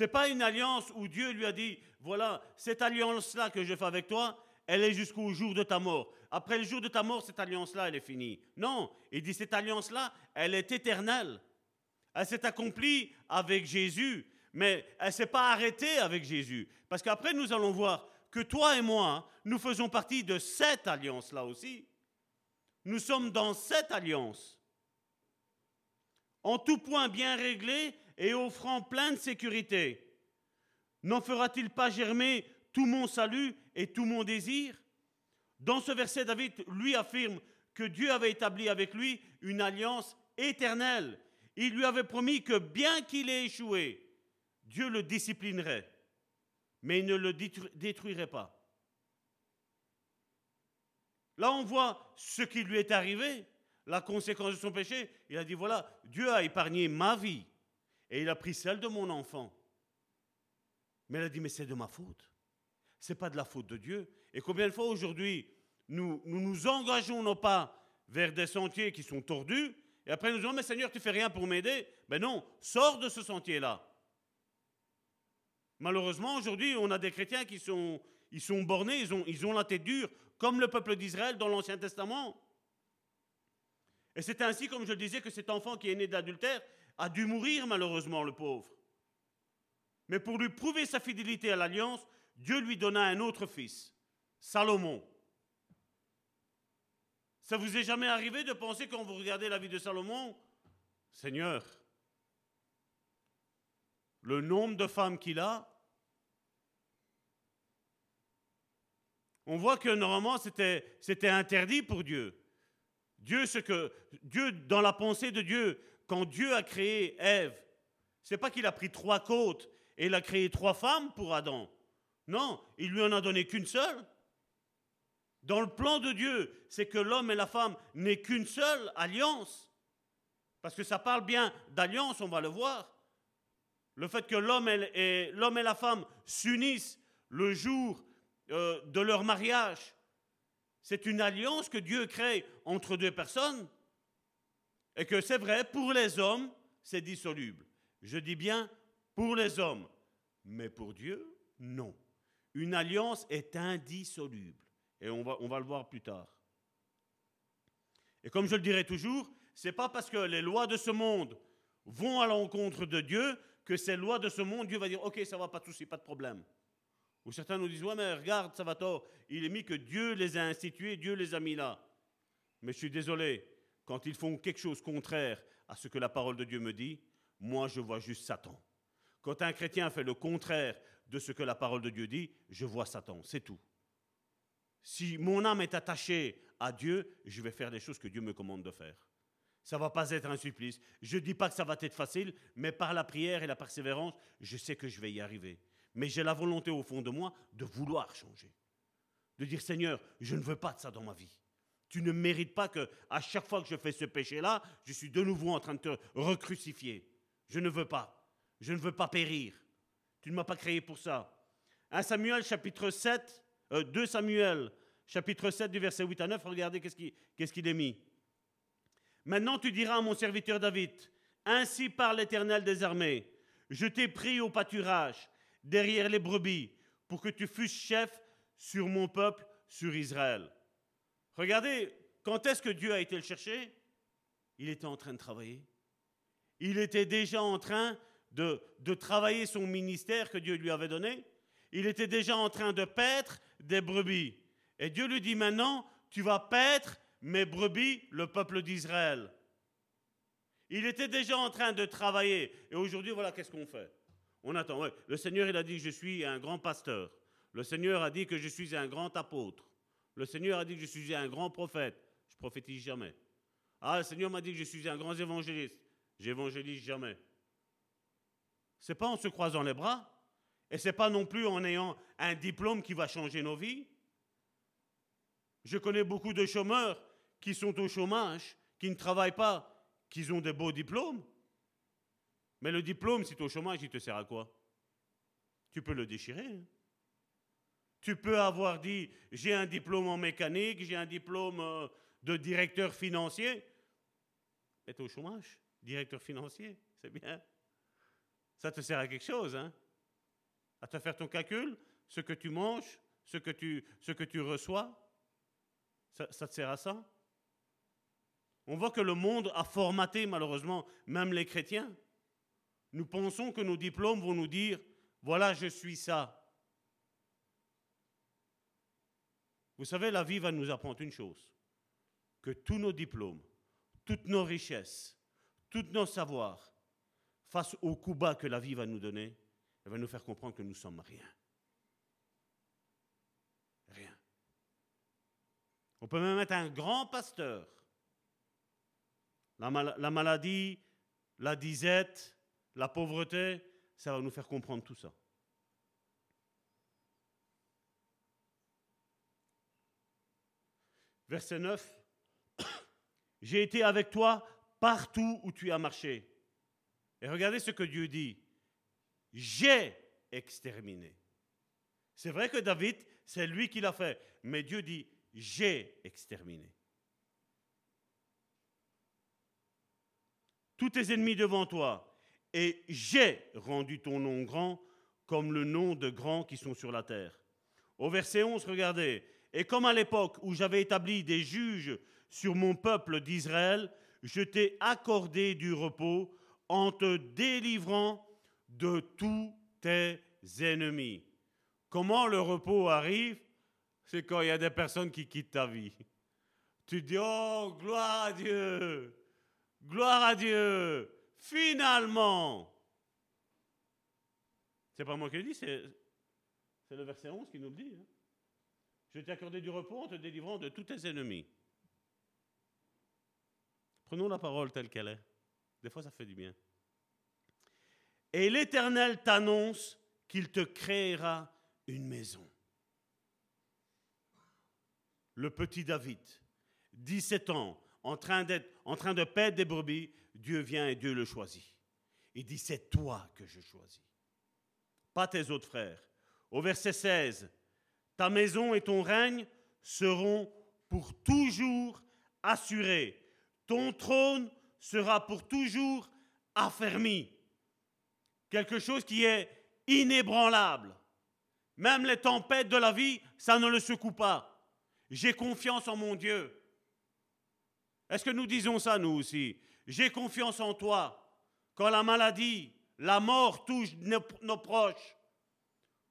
N'est pas une alliance où Dieu lui a dit, voilà, cette alliance-là que je fais avec toi, elle est jusqu'au jour de ta mort. Après le jour de ta mort, cette alliance-là, elle est finie. Non, il dit, cette alliance-là, elle est éternelle. Elle s'est accomplie avec Jésus, mais elle ne s'est pas arrêtée avec Jésus. Parce qu'après, nous allons voir que toi et moi, nous faisons partie de cette alliance-là aussi. Nous sommes dans cette alliance. En tout point bien réglé et offrant plein de sécurité. N'en fera-t-il pas germer tout mon salut et tout mon désir? Dans ce verset, David lui affirme que Dieu avait établi avec lui une alliance éternelle. Il lui avait promis que bien qu'il ait échoué, Dieu le disciplinerait mais il ne le détruirait pas. Là, on voit ce qui lui est arrivé, la conséquence de son péché. Il a dit, voilà, Dieu a épargné ma vie et il a pris celle de mon enfant. Mais elle a dit, mais c'est de ma faute. Ce n'est pas de la faute de Dieu. Et combien de fois aujourd'hui, nous, nous engageons nos pas vers des sentiers qui sont tordus, et après nous disons, mais Seigneur, tu fais rien pour m'aider. Ben non, sors de ce sentier-là. Malheureusement, aujourd'hui, on a des chrétiens qui sont, ils sont bornés, ils ont, ils ont la tête dure, comme le peuple d'Israël dans l'Ancien Testament. Et c'est ainsi, comme je le disais, que cet enfant qui est né d'adultère a dû mourir, malheureusement, le pauvre. Mais pour lui prouver sa fidélité à l'alliance, Dieu lui donna un autre fils, Salomon. Ça vous est jamais arrivé de penser quand vous regardez la vie de Salomon, Seigneur, le nombre de femmes qu'il a, on voit que normalement c'était, c'était interdit pour Dieu. Dieu, ce que Dieu, dans la pensée de Dieu, Dieu a créé Ève, c'est pas qu'il a pris trois côtes et il a créé trois femmes pour Adam. Non, il lui en a donné qu'une seule. Dans le plan de Dieu, c'est que l'homme et la femme n'aient qu'une seule alliance. Parce que ça parle bien d'alliance, on va le voir. Le fait que l'homme et, l'homme et la femme s'unissent le jour euh, de leur mariage, c'est une alliance que Dieu crée entre deux personnes. Et que c'est vrai, pour les hommes, c'est dissoluble. Je dis bien pour les hommes, mais pour Dieu, non. Une alliance est indissoluble. Et on va, on va le voir plus tard. Et comme je le dirai toujours, c'est pas parce que les lois de ce monde vont à l'encontre de Dieu que ces lois de ce monde, Dieu va dire, ok, ça va, pas de souci, pas de problème. Ou certains nous disent, ouais, mais regarde, ça va tort. Il est mis que Dieu les a institués, Dieu les a mis là. Mais je suis désolé, quand ils font quelque chose contraire à ce que la parole de Dieu me dit, moi je vois juste Satan. Quand un chrétien fait le contraire de ce que la parole de Dieu dit, je vois Satan, c'est tout. Si mon âme est attachée à Dieu, je vais faire les choses que Dieu me commande de faire. Ça va pas être un supplice. Je ne dis pas que ça va être facile, mais par la prière et la persévérance, je sais que je vais y arriver. Mais j'ai la volonté au fond de moi de vouloir changer. De dire Seigneur, je ne veux pas de ça dans ma vie. Tu ne mérites pas que à chaque fois que je fais ce péché-là, je suis de nouveau en train de te recrucifier. Je ne veux pas. Je ne veux pas périr. Tu ne m'as pas créé pour ça. 1 Samuel chapitre 7, 2 euh, Samuel chapitre 7 du verset 8 à 9, regardez qu'est-ce qu'il qu est mis. Maintenant tu diras à mon serviteur David, ainsi parle l'Éternel des armées, je t'ai pris au pâturage, derrière les brebis, pour que tu fusses chef sur mon peuple, sur Israël. Regardez, quand est-ce que Dieu a été le chercher? Il était en train de travailler. Il était déjà en train de, de travailler son ministère que Dieu lui avait donné. Il était déjà en train de paître des brebis. Et Dieu lui dit maintenant, tu vas paître mes brebis, le peuple d'Israël. Il était déjà en train de travailler. Et aujourd'hui, voilà, qu'est-ce qu'on fait On attend. Le Seigneur, il a dit, je suis un grand pasteur. Le Seigneur a dit que je suis un grand apôtre. Le Seigneur a dit que je suis un grand prophète. Je prophétise jamais. Ah, le Seigneur m'a dit que je suis un grand évangéliste. J'évangélise jamais. C'est pas en se croisant les bras, et c'est pas non plus en ayant un diplôme qui va changer nos vies. Je connais beaucoup de chômeurs qui sont au chômage, qui ne travaillent pas, qui ont des beaux diplômes. Mais le diplôme, si tu es au chômage, il te sert à quoi? Tu peux le déchirer. Hein. Tu peux avoir dit, j'ai un diplôme en mécanique, j'ai un diplôme euh, de directeur financier. Es au chômage, directeur financier, c'est bien. Ça te sert à quelque chose, hein? À te faire ton calcul, ce que tu manges, ce que tu, ce que tu reçois. Ça te sert à ça? On voit que le monde a formaté malheureusement même les chrétiens. Nous pensons que nos diplômes vont nous dire, voilà, je suis ça. Vous savez, la vie va nous apprendre une chose, que tous nos diplômes, toutes nos richesses, tous nos savoirs, face au coup bas que la vie va nous donner, elle va nous faire comprendre que nous sommes rien. Rien. On peut même être un grand pasteur. La, la maladie, la disette, la pauvreté, ça va nous faire comprendre tout ça. Verset 9. J'ai été avec toi partout où tu as marché. Et regardez ce que Dieu dit. J'ai exterminé. C'est vrai que David, c'est lui qui l'a fait, mais Dieu dit, j'ai exterminé. Tous tes ennemis devant toi, et j'ai rendu ton nom grand comme le nom de grands qui sont sur la terre. Au verset 11, regardez, et comme à l'époque où j'avais établi des juges sur mon peuple d'Israël, je t'ai accordé du repos en te délivrant de tous tes ennemis. Comment le repos arrive? C'est quand il y a des personnes qui quittent ta vie. Tu dis, oh, gloire à Dieu, gloire à Dieu, finalement. C'est pas moi qui le dis, c'est, le verset 11 qui nous le dit. Hein. Je t'ai accordé du repos en te délivrant de tous tes ennemis. Prenons la parole telle qu'elle est. Des fois, ça fait du bien. Et l'Éternel t'annonce qu'il te créera une maison. Le petit David, 17 ans, en train, de perdre des brebis, Dieu vient et Dieu le choisit. Il dit, c'est toi que je choisis, pas tes autres frères. Au verset 16, ta maison et ton règne seront pour toujours assurés. Ton trône sera pour toujours affermi. Quelque chose qui est inébranlable. Même les tempêtes de la vie, ça ne le secoue pas. J'ai confiance en mon Dieu. Est-ce que nous disons ça, nous aussi? J'ai confiance en toi. Quand la maladie, la mort touche nos, proches,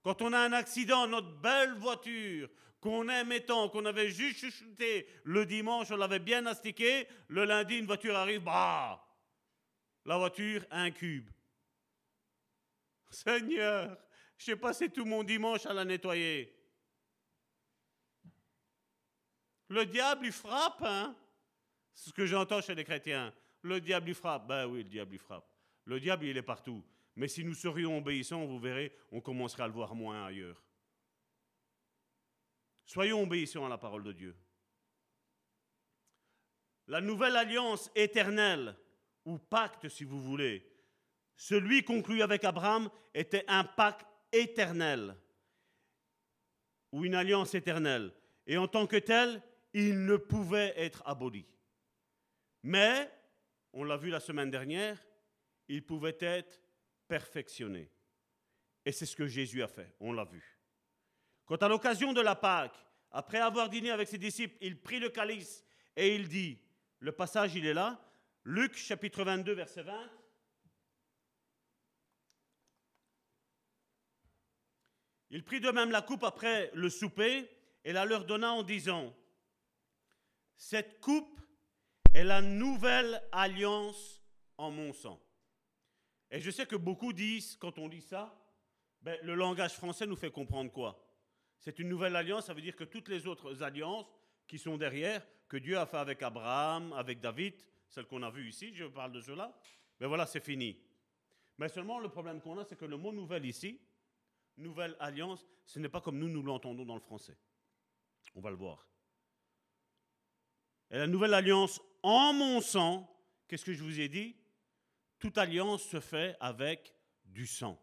quand on a un accident, notre belle voiture, qu'on aime tant, qu'on avait juste chuchoté le dimanche, on l'avait bien astiqué, le lundi, une voiture arrive, bah La voiture, un cube. Seigneur, j'ai passé tout mon dimanche à la nettoyer. Le diable, il frappe, hein C'est ce que j'entends chez les chrétiens. Le diable, il frappe. Ben oui, le diable, il frappe. Le diable, il est partout. Mais si nous serions obéissants, vous verrez, on commencerait à le voir moins ailleurs. Soyons obéissants à la parole de Dieu. La nouvelle alliance éternelle, ou pacte si vous voulez, celui conclu avec Abraham était un pacte éternel. ou une alliance éternelle. Et en tant que tel, il ne pouvait être aboli. Mais, on l'a vu la semaine dernière, il pouvait être perfectionné. Et c'est ce que Jésus a fait, on l'a vu. Quand à l'occasion de la Pâque, après avoir dîné avec ses disciples, il prit le calice et il dit, le passage il est là, Luc chapitre 22 verset 20, Il prit de même la coupe après le souper et la leur donna en disant, Cette coupe est la nouvelle alliance en mon sang. Et je sais que beaucoup disent, quand on lit ça, ben, le langage français nous fait comprendre quoi? C'est une nouvelle alliance, ça veut dire que toutes les autres alliances qui sont derrière, que Dieu a fait avec Abraham, avec David, celle qu'on a vue ici, je parle de cela, ben voilà, c'est fini. Mais seulement le problème qu'on a, c'est que le mot nouvelle ici, nouvelle alliance, ce n'est pas comme nous, nous l'entendons dans le français. On va le voir. Et la nouvelle alliance en mon sang, qu'est-ce que je vous ai dit? Toute alliance se fait avec du sang.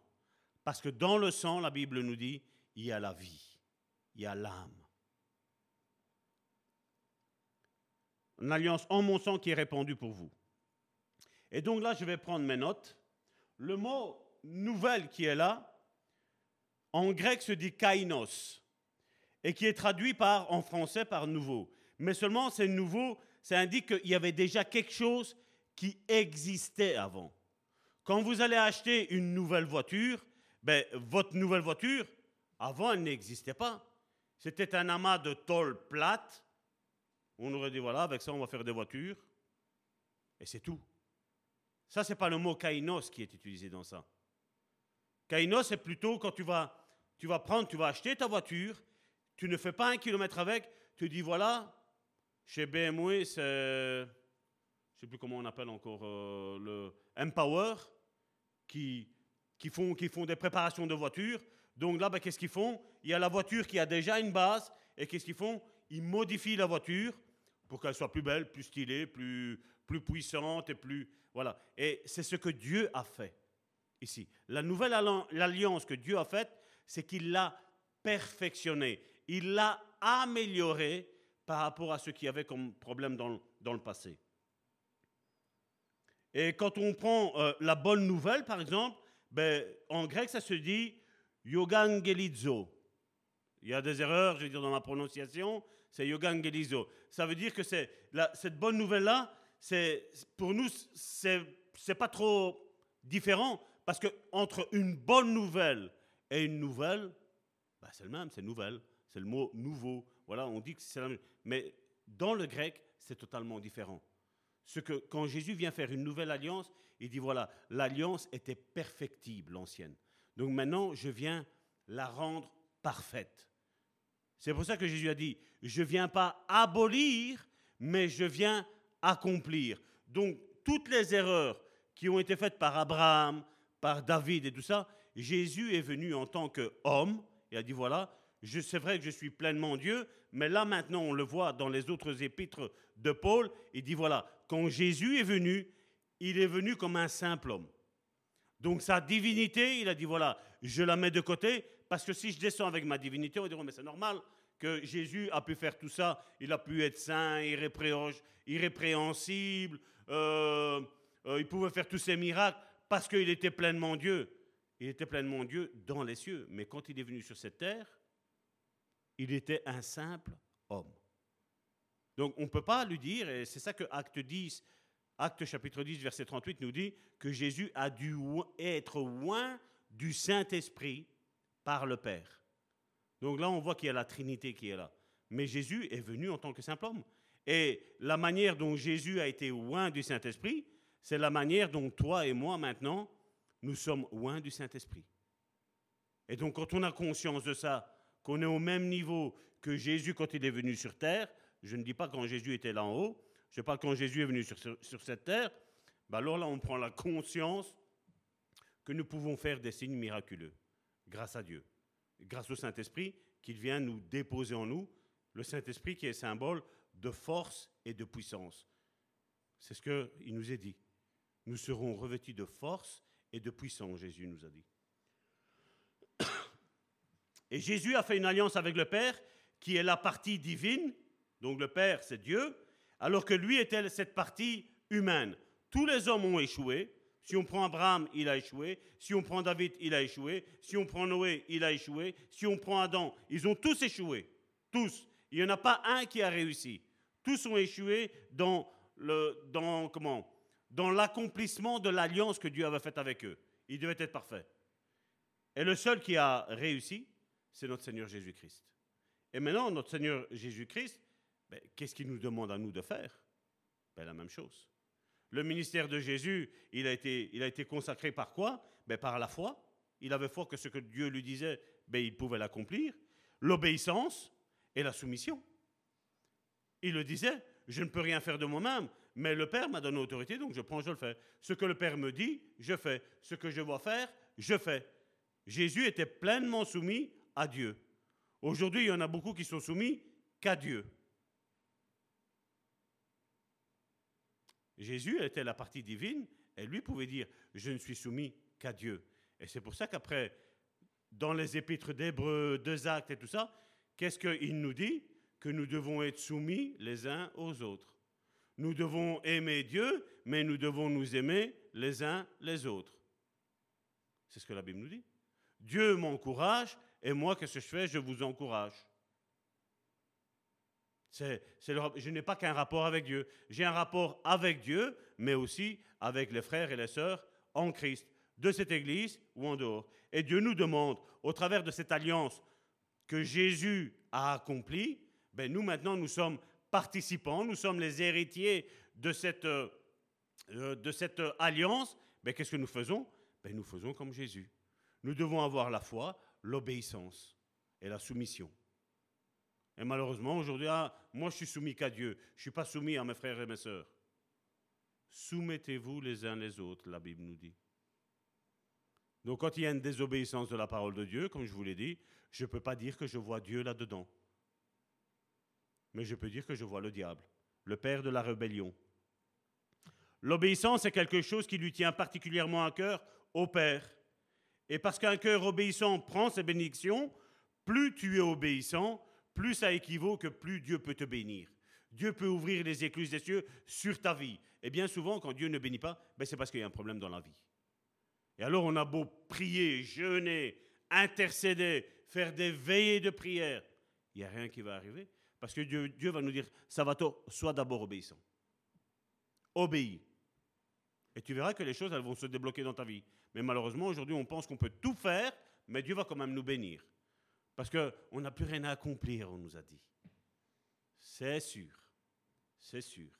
Parce que dans le sang, la Bible nous dit, il y a la vie, il y a l'âme. Une alliance en mon sang qui est répandue pour vous. Et donc là, je vais prendre mes notes. Le mot nouvelle qui est là, en grec se dit kainos, et qui est traduit par, en français par nouveau. Mais seulement c'est nouveau, ça indique qu'il y avait déjà quelque chose qui existait avant. Quand vous allez acheter une nouvelle voiture, ben, votre nouvelle voiture, avant, elle n'existait pas. C'était un amas de tôle plate. On aurait dit, voilà, avec ça, on va faire des voitures. Et c'est tout. Ça, ce n'est pas le mot kainos qui est utilisé dans ça. Kainos, c'est plutôt quand tu vas tu vas prendre, tu vas acheter ta voiture, tu ne fais pas un kilomètre avec, tu dis voilà, chez BMW, c'est, je ne sais plus comment on appelle encore, euh, le Empower, qui, qui, font, qui font des préparations de voitures. Donc là, ben, qu'est-ce qu'ils font? Il y a la voiture qui a déjà une base, et qu'est-ce qu'ils font? Ils modifient la voiture pour qu'elle soit plus belle, plus stylée, plus, plus puissante, et plus... Voilà. Et c'est ce que Dieu a fait ici. La nouvelle alliance que Dieu a faite, c'est qu'il l'a perfectionné, il l'a amélioré par rapport à ce qu'il y avait comme problème dans, le passé. Et quand on prend euh, la bonne nouvelle, par exemple, ben, en grec, ça se dit yogangelizo. Il y a des erreurs, je veux dire, dans ma prononciation, c'est yogangelizo. Ça veut dire que cette bonne nouvelle-là, pour nous, c'est pas trop différent, parce que entre une bonne nouvelle et une nouvelle, bah, c'est le même, c'est nouvelle. C'est le mot nouveau. Voilà, on dit que c'est la même. Mais dans le grec, c'est totalement différent. Ce que, quand Jésus vient faire une nouvelle alliance, il dit voilà, l'alliance était perfectible, l'ancienne. Donc maintenant, je viens la rendre parfaite. C'est pour ça que Jésus a dit je viens pas abolir, mais je viens accomplir. Donc toutes les erreurs qui ont été faites par Abraham, par David et tout ça, Jésus est venu en tant qu'homme et a dit voilà, c'est vrai que je suis pleinement Dieu, mais là maintenant on le voit dans les autres épîtres de Paul, il dit voilà, quand Jésus est venu, il est venu comme un simple homme. Donc sa divinité, il a dit voilà, je la mets de côté, parce que si je descends avec ma divinité, on va dire mais c'est normal que Jésus a pu faire tout ça, il a pu être saint, irrépréhensible, euh, euh, il pouvait faire tous ces miracles parce qu'il était pleinement Dieu. Il était pleinement Dieu dans les cieux, mais quand il est venu sur cette terre, il était un simple homme. Donc on ne peut pas lui dire, et c'est ça que Acte 10, Acte chapitre 10, verset 38 nous dit, que Jésus a dû être loin du Saint-Esprit par le Père. Donc là, on voit qu'il y a la Trinité qui est là. Mais Jésus est venu en tant que simple homme. Et la manière dont Jésus a été loin du Saint-Esprit, c'est la manière dont toi et moi maintenant, nous sommes loin du Saint-Esprit. Et donc quand on a conscience de ça, qu'on est au même niveau que Jésus quand il est venu sur terre, je ne dis pas quand Jésus était là en haut, je parle quand Jésus est venu sur, cette terre, ben alors là on prend la conscience que nous pouvons faire des signes miraculeux, grâce à Dieu, grâce au Saint-Esprit qu'il vient nous déposer en nous, le Saint-Esprit qui est symbole de force et de puissance. C'est ce qu'il nous est dit. Nous serons revêtus de force et de puissance, Jésus nous a dit. Et Jésus a fait une alliance avec le Père qui est la partie divine, donc le Père c'est Dieu, alors que lui était cette partie humaine. Tous les hommes ont échoué. Si on prend Abraham, il a échoué. Si on prend David, il a échoué. Si on prend Noé, il a échoué. Si on prend Adam, ils ont tous échoué. Tous. Il n'y en a pas un qui a réussi. Tous ont échoué dans le, comment, dans l'accomplissement de l'alliance que Dieu avait faite avec eux. Il devait être parfait. Et le seul qui a réussi, c'est notre Seigneur Jésus-Christ. Et maintenant, notre Seigneur Jésus-Christ, ben, qu'est-ce qu'il nous demande à nous de faire? Ben, La même chose. Le ministère de Jésus, il a été, il a été consacré par quoi? Ben, Par la foi. Il avait foi que ce que Dieu lui disait, ben, il pouvait l'accomplir. L'obéissance et la soumission. Il le disait, je ne peux rien faire de moi-même, mais le Père m'a donné autorité, donc je prends, je le fais. Ce que le Père me dit, je fais. Ce que je dois faire, je fais. Jésus était pleinement soumis à Dieu. Aujourd'hui, il y en a beaucoup qui sont soumis qu'à Dieu. Jésus était la partie divine et lui pouvait dire, je ne suis soumis qu'à Dieu. Et c'est pour ça qu'après, dans les épîtres d'Hébreu, deux actes et tout ça, qu'est-ce qu'il nous dit? Que nous devons être soumis les uns aux autres. Nous devons aimer Dieu, mais nous devons nous aimer les uns les autres. C'est ce que la Bible nous dit. Dieu m'encourage et moi, qu'est-ce que je fais? Je vous encourage. je n'ai pas qu'un rapport avec Dieu. J'ai un rapport avec Dieu, mais aussi avec les frères et les sœurs en Christ, de cette Église ou en dehors. Et Dieu nous demande, au travers de cette alliance que Jésus a accomplie, ben nous maintenant, nous sommes participants, nous sommes les héritiers de cette, euh, de cette alliance. Ben, Qu'est-ce que nous faisons? Ben, Nous faisons comme Jésus. Nous devons avoir la foi, l'obéissance et la soumission. Et malheureusement, aujourd'hui, ah, moi je suis soumis qu'à Dieu. Je ne suis pas soumis à mes frères et mes sœurs. Soumettez-vous les uns les autres, la Bible nous dit. Donc quand il y a une désobéissance de la parole de Dieu, comme je vous l'ai dit, je ne peux pas dire que je vois Dieu là-dedans. Mais je peux dire que je vois le diable, le père de la rébellion. L'obéissance est quelque chose qui lui tient particulièrement à cœur au Père. Et parce qu'un cœur obéissant prend ses bénédictions, plus tu es obéissant, plus ça équivaut que plus Dieu peut te bénir. Dieu peut ouvrir les écluses des cieux sur ta vie. Et bien souvent, quand Dieu ne bénit pas, ben c'est parce qu'il y a un problème dans la vie. Et alors, on a beau prier, jeûner, intercéder, faire des veillées de prière, il n'y a rien qui va arriver. Parce que Dieu, va nous dire, Savato, sois d'abord obéissant. Obéis. Et tu verras que les choses, elles vont se débloquer dans ta vie. Mais malheureusement, aujourd'hui, on pense qu'on peut tout faire, mais Dieu va quand même nous bénir. Parce qu'on n'a plus rien à accomplir, on nous a dit. C'est sûr. C'est sûr.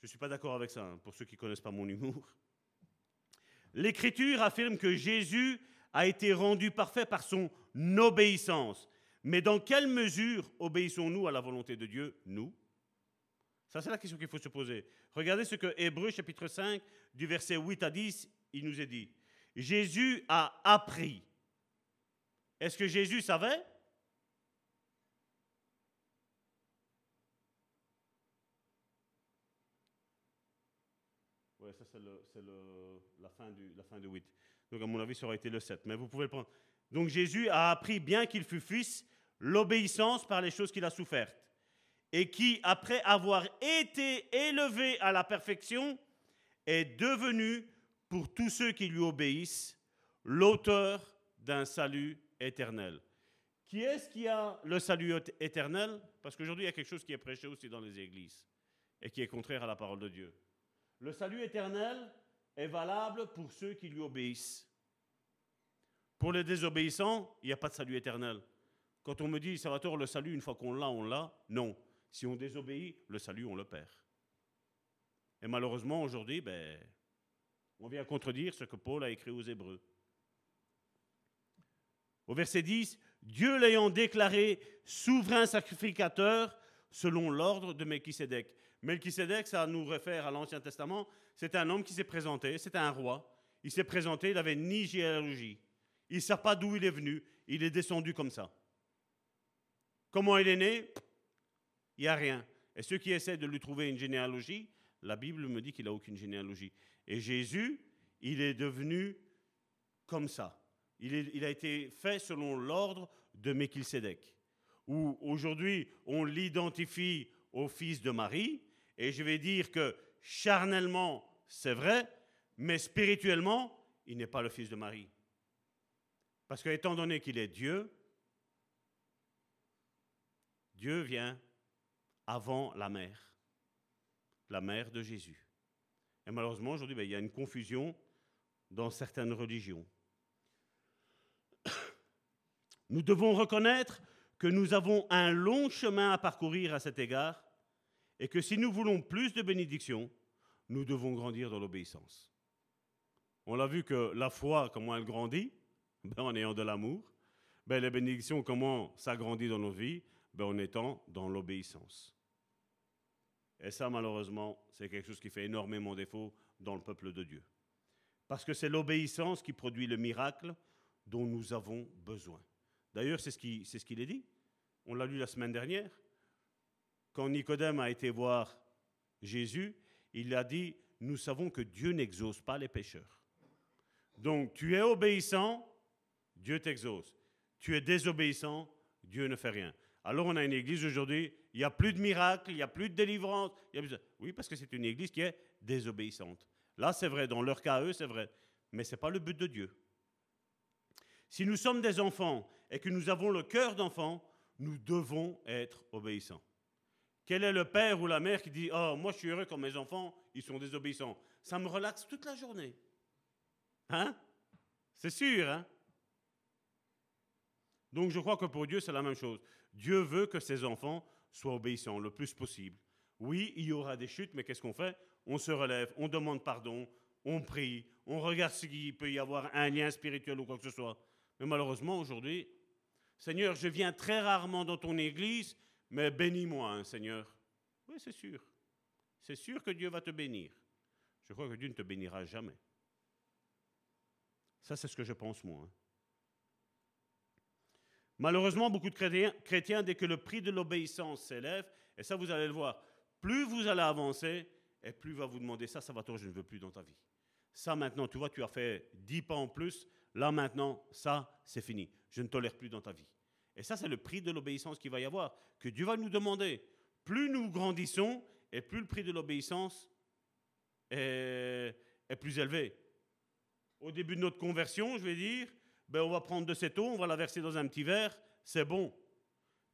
Je ne suis pas d'accord avec ça, hein, pour ceux qui ne connaissent pas mon humour. L'Écriture affirme que Jésus a été rendu parfait par son obéissance. Mais dans quelle mesure obéissons-nous à la volonté de Dieu, nous? Ça, c'est la question qu'il faut se poser. Regardez ce que Hébreu chapitre 5, du verset 8 à 10, il nous est dit. Jésus a appris. Est-ce que Jésus savait? Oui, ça c'est la, fin du, la fin du 8. Donc à mon avis, ça aurait été le 7. Mais vous pouvez le prendre. Donc Jésus a appris, bien qu'il fût fils, l'obéissance par les choses qu'il a souffertes. Et qui, après avoir été élevé à la perfection, est devenu pour tous ceux qui lui obéissent, l'auteur d'un salut éternel. Qui est-ce qui a le salut éternel? Parce qu'aujourd'hui, il y a quelque chose qui est prêché aussi dans les églises et qui est contraire à la parole de Dieu. Le salut éternel est valable pour ceux qui lui obéissent. Pour les désobéissants, il n'y a pas de salut éternel. Quand on me dit, Salvatore, le salut, une fois qu'on l'a, on l'a, non. Si on désobéit, le salut, on le perd. Et malheureusement, aujourd'hui, ben, on vient contredire ce que Paul a écrit aux Hébreux. Au verset 10, Dieu l'ayant déclaré souverain sacrificateur selon l'ordre de Melchisédek. Melchisédek, ça nous réfère à l'Ancien Testament, c'est un homme qui s'est présenté, c'est un roi. Il s'est présenté, il n'avait ni généalogie. Il ne sait pas d'où il est venu, il est descendu comme ça. Comment il est né? Il n'y a rien. Et ceux qui essaient de lui trouver une généalogie, la Bible me dit qu'il n'a aucune généalogie. Et Jésus, il est devenu comme ça. il, a été fait selon l'ordre de Melchisédek, où aujourd'hui on l'identifie au fils de Marie, et je vais dire que charnellement c'est vrai, mais spirituellement il n'est pas le fils de Marie. Parce que étant donné qu'il est Dieu, Dieu vient avant la mère, la mère de Jésus. Et malheureusement, aujourd'hui, ben, il y a une confusion dans certaines religions. Nous devons reconnaître que nous avons un long chemin à parcourir à cet égard et que si nous voulons plus de bénédictions, nous devons grandir dans l'obéissance. On l'a vu que la foi, comment elle grandit ben, En ayant de l'amour. Ben, les bénédictions, comment ça grandit dans nos vies ben, En étant dans l'obéissance. Et ça, malheureusement, c'est quelque chose qui fait énormément défaut dans le peuple de Dieu. Parce que c'est l'obéissance qui produit le miracle dont nous avons besoin. D'ailleurs, c'est ce qu'il ce est dit. On l'a lu la semaine dernière. Quand Nicodème a été voir Jésus, il a dit, nous savons que Dieu n'exauce pas les pécheurs. Donc, tu es obéissant, Dieu t'exauce. Tu es désobéissant, Dieu ne fait rien. Alors, on a une église aujourd'hui, il n'y a plus de miracles, il n'y a plus de délivrance. il y a Oui, parce que c'est une église qui est désobéissante. Là, c'est vrai, dans leur cas, eux, c'est vrai. Mais ce n'est pas le but de Dieu. Si nous sommes des enfants et que nous avons le cœur d'enfant, nous devons être obéissants. Quel est le père ou la mère qui dit Oh, moi je suis heureux quand mes enfants, ils sont désobéissants Ça me relaxe toute la journée. Hein? C'est sûr, hein? Donc je crois que pour Dieu, c'est la même chose. Dieu veut que ses enfants soient obéissants le plus possible. Oui, il y aura des chutes, mais qu'est-ce qu'on fait? On se relève, on demande pardon, on prie, on regarde s'il peut y avoir un lien spirituel ou quoi que ce soit. Mais malheureusement, aujourd'hui, Seigneur, je viens très rarement dans ton église, mais bénis-moi, hein, Seigneur. Oui, c'est sûr. C'est sûr que Dieu va te bénir. Je crois que Dieu ne te bénira jamais. Ça, c'est ce que je pense, moi. hein. Malheureusement, beaucoup de chrétiens, dès que le prix de l'obéissance s'élève, et ça, vous allez le voir, plus vous allez avancer, et plus il va vous demander ça, ça va toi, je ne veux plus dans ta vie. Ça, maintenant, tu vois, tu as fait 10 pas en plus, là, maintenant, ça, c'est fini. Je ne tolère plus dans ta vie. Et ça, c'est le prix de l'obéissance qu'il va y avoir, que Dieu va nous demander. Plus nous grandissons, et plus le prix de l'obéissance est, est plus élevé. Au début de notre conversion, je vais dire, ben, on va prendre de cette eau, on va la verser dans un petit verre, c'est bon.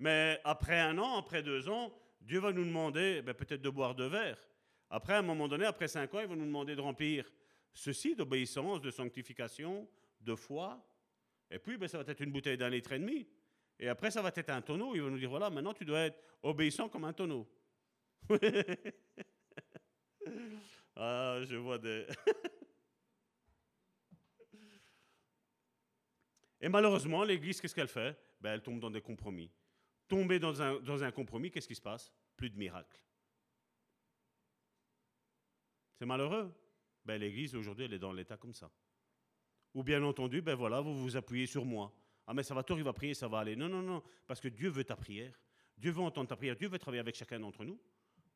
Mais après un an, après deux ans, Dieu va nous demander ben, peut-être de boire deux verres. Après, un moment donné, après cinq ans, il va nous demander de remplir ceci d'obéissance, de sanctification, de foi. Et puis, ben, ça va être une bouteille d'un litre et demi. Et après, ça va être un tonneau. Il va nous dire, voilà, maintenant, tu dois être obéissant comme un tonneau. ah, je vois des... Et malheureusement, l'Église, qu'est-ce qu'elle fait? Ben, Elle tombe dans des compromis. Tomber dans un, compromis, qu'est-ce qui se passe? Plus de miracles. C'est malheureux. Ben, L'Église, aujourd'hui, elle est dans l'état comme ça. Ou bien entendu, ben voilà, vous vous appuyez sur moi. Ah mais Salvatore, il va prier, ça va aller. Non, non, non, parce que Dieu veut ta prière. Dieu veut entendre ta prière. Dieu veut travailler avec chacun d'entre nous.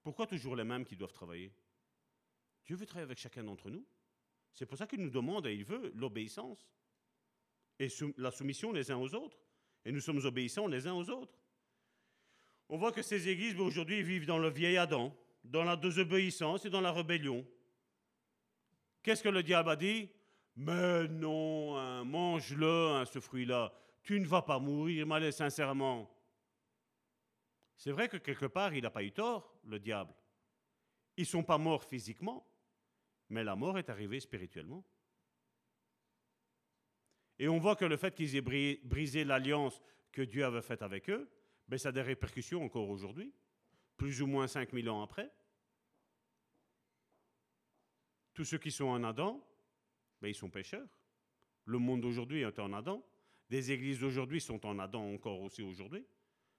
Pourquoi toujours les mêmes qui doivent travailler? Dieu veut travailler avec chacun d'entre nous. C'est pour ça qu'il nous demande et il veut l'obéissance et la soumission les uns aux autres. Et nous sommes obéissants les uns aux autres. On voit que ces églises ben, aujourd'hui vivent dans le vieil Adam, dans la désobéissance et dans la rébellion. Qu'est-ce que le diable a dit? Mais non, hein, mange-le, hein, ce fruit-là. Tu ne vas pas mourir, malais, sincèrement. C'est vrai que quelque part, il n'a pas eu tort, le diable. Ils ne sont pas morts physiquement, mais la mort est arrivée spirituellement. Et on voit que le fait qu'ils aient bri- brisé l'alliance que Dieu avait faite avec eux, ben, ça a des répercussions encore aujourd'hui, plus ou moins 5000 ans après. Tous ceux qui sont en Adam, ben, ils sont pécheurs. Le monde d'aujourd'hui est en Adam. Des églises d'aujourd'hui sont en Adam encore aussi aujourd'hui.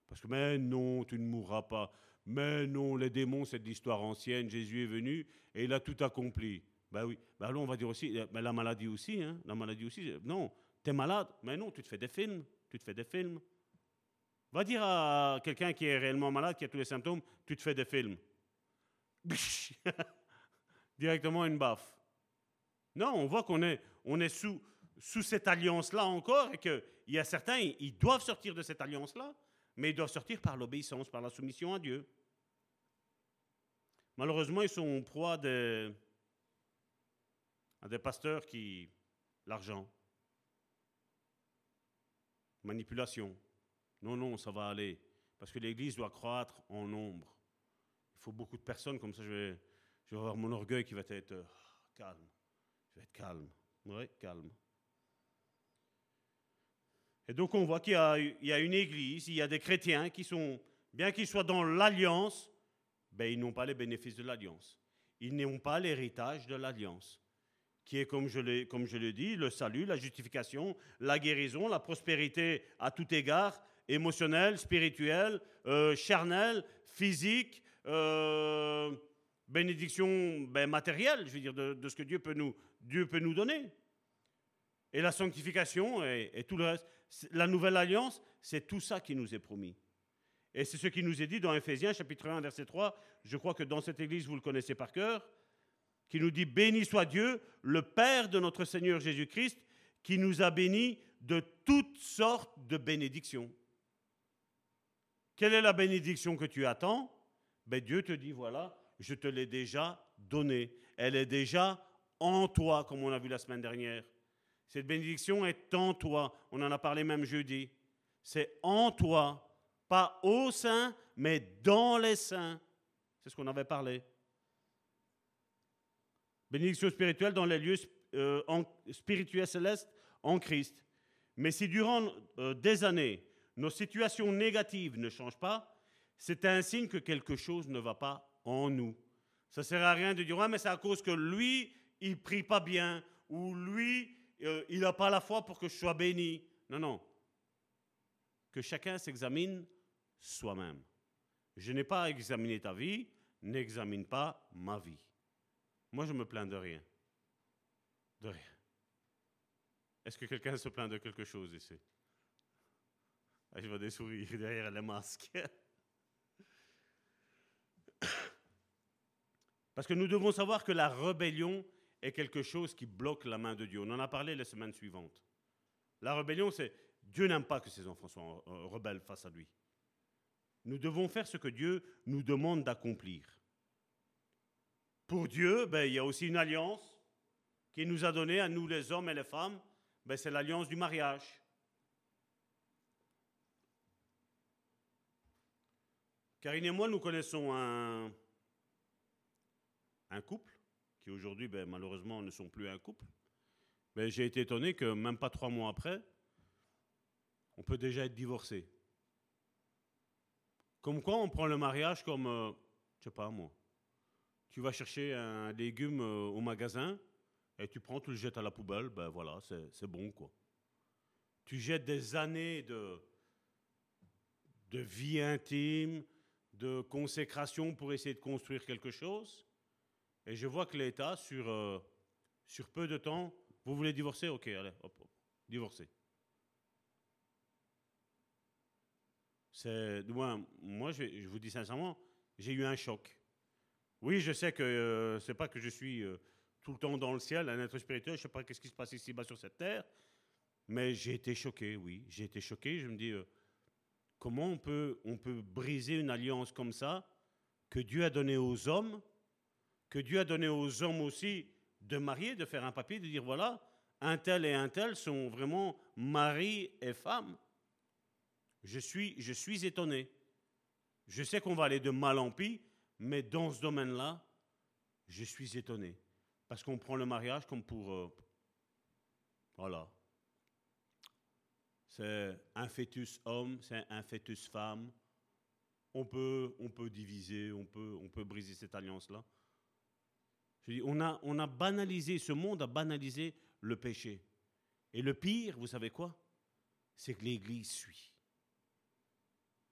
Parce que, mais non, tu ne mourras pas. Mais non, les démons, c'est de l'histoire ancienne. Jésus est venu et il a tout accompli. Ben oui. Ben alors on va dire aussi, ben la maladie aussi, hein. La maladie aussi. Non, tu es malade? Mais non, tu te fais des films. Tu te fais des films. Va dire à quelqu'un qui est réellement malade, qui a tous les symptômes, tu te fais des films. Directement une baffe. Non, on voit qu'on est, on est sous, sous cette alliance-là encore, et qu'il y a certains, ils doivent sortir de cette alliance-là, mais ils doivent sortir par l'obéissance, par la soumission à Dieu. Malheureusement, ils sont proie des, à des pasteurs qui... L'argent. Manipulation. Non, non, ça va aller. Parce que l'Église doit croître en nombre. Il faut beaucoup de personnes, comme ça je vais, je vais avoir mon orgueil qui va être euh, calme. Je vais être calme. Oui, calme. Et donc on voit qu'il y, y, a une Église, il y a des chrétiens qui sont, bien qu'ils soient dans l'alliance, ben, ils n'ont pas les bénéfices de l'alliance. Ils n'ont pas l'héritage de l'alliance, qui est, comme je, l'ai, comme je le dis, le salut, la justification, la guérison, la prospérité à tout égard, émotionnel, spirituel, euh, charnel, physique, euh, bénédiction ben, matérielle, je veux dire, de, ce que Dieu peut, nous, Dieu peut nous donner. Et la sanctification et, et tout le reste. La nouvelle alliance, c'est tout ça qui nous est promis. Et c'est ce qui nous est dit dans Ephésiens chapitre 1 verset 3. Je crois que dans cette église, vous le connaissez par cœur. Qui nous dit, béni soit Dieu, le Père de notre Seigneur Jésus-Christ, qui nous a bénis de toutes sortes de bénédictions. Quelle est la bénédiction que tu attends? Ben Dieu te dit, voilà, je te l'ai déjà donnée. Elle est déjà en toi, comme on a vu la semaine dernière. Cette bénédiction est en toi. On en a parlé même jeudi. C'est en toi. Pas au sein, mais dans les saints. C'est ce qu'on avait parlé. Bénédiction spirituelle dans les lieux euh, spirituels célestes en Christ. Mais si durant euh, des années, nos situations négatives ne changent pas, c'est un signe que quelque chose ne va pas en nous. Ça ne sert à rien de dire, ouais, mais c'est à cause que lui, il prie pas bien, ou lui, euh, il n'a pas la foi pour que je sois béni. Non, non. Que chacun s'examine soi-même. Je n'ai pas à examiner ta vie, n'examine pas ma vie. Moi, je me plains de rien. De rien. Est-ce que quelqu'un se plaint de quelque chose ici? Ah, Je vois des sourires derrière les masques. Parce que nous devons savoir que la rébellion est quelque chose qui bloque la main de Dieu. On en a parlé les semaines suivantes. La rébellion, c'est Dieu n'aime pas que ses enfants soient euh, rebelles face à lui. Nous devons faire ce que Dieu nous demande d'accomplir. Pour Dieu, ben, il y a aussi une alliance qui nous a donné à nous les hommes et les femmes. Ben, c'est l'alliance du mariage. Karine et moi, nous connaissons un, un couple qui aujourd'hui, ben, malheureusement, ne sont plus un couple. Mais j'ai été étonné que même pas trois mois après, on peut déjà être divorcé. Comme quoi, on prend le mariage comme, euh, je sais pas moi, tu vas chercher un légume euh, au magasin et tu prends, tu le jettes à la poubelle, ben voilà, c'est bon quoi. Tu jettes des années de, de vie intime, de consécration pour essayer de construire quelque chose. Et je vois que l'État, sur, euh, sur peu de temps, vous voulez divorcer? Ok, allez, hop, hop, divorcer. Moi, moi je, vous dis sincèrement, j'ai eu un choc. Oui, je sais que euh, c'est pas que je suis euh, tout le temps dans le ciel, un être spirituel, je sais pas qu'est-ce qui se passe ici-bas sur cette terre, mais j'ai été choqué, oui, j'ai été choqué. Je me dis, euh, comment on peut, on peut briser une alliance comme ça que Dieu a donnée aux hommes, que Dieu a donné aux hommes aussi de marier, de faire un papier, de dire voilà, un tel et un tel sont vraiment mari et femme. Je suis, je suis étonné. Je sais qu'on va aller de mal en pis, mais dans ce domaine-là, je suis étonné. Parce qu'on prend le mariage comme pour... Euh, voilà. C'est un fœtus homme, c'est un fœtus femme. On peut, on peut diviser, on peut, on peut briser cette alliance-là. Je dis, on, a, on a banalisé, ce monde a banalisé le péché. Et le pire, vous savez quoi? C'est que l'Église suit.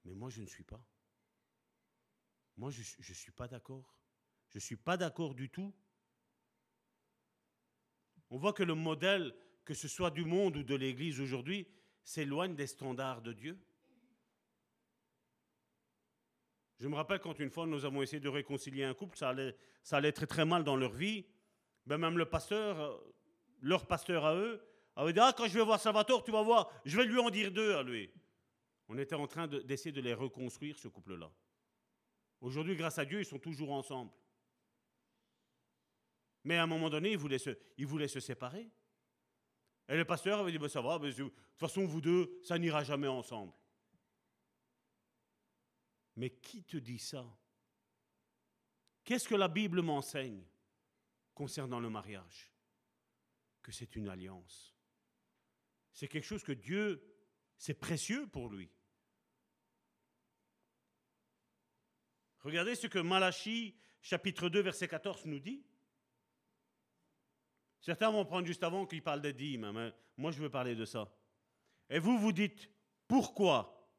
Mais moi, je ne suis pas. Moi, je ne suis pas d'accord. Je ne suis pas d'accord du tout. On voit que le modèle, que ce soit du monde ou de l'Église aujourd'hui, s'éloigne des standards de Dieu. Je me rappelle quand une fois nous avons essayé de réconcilier un couple, ça allait, très très mal dans leur vie. Ben même le pasteur, leur pasteur à eux, va dire, ah, quand je vais voir Salvatore, tu vas voir, je vais lui en dire deux à lui. On était en train d'essayer de, les reconstruire, ce couple-là. Aujourd'hui, grâce à Dieu, ils sont toujours ensemble. Mais à un moment donné, ils voulaient se, ils voulaient se séparer. Et le pasteur avait dit, ben, ça va, de toute façon, vous deux, ça n'ira jamais ensemble. Mais qui te dit ça? Qu'est-ce que la Bible m'enseigne concernant le mariage? Que c'est une alliance. C'est quelque chose que Dieu, c'est précieux pour lui. Regardez ce que Malachie, chapitre 2, verset 14, nous dit. Certains vont prendre juste avant qu'il parle des dîmes, mais moi je veux parler de ça. Et vous, vous dites, pourquoi?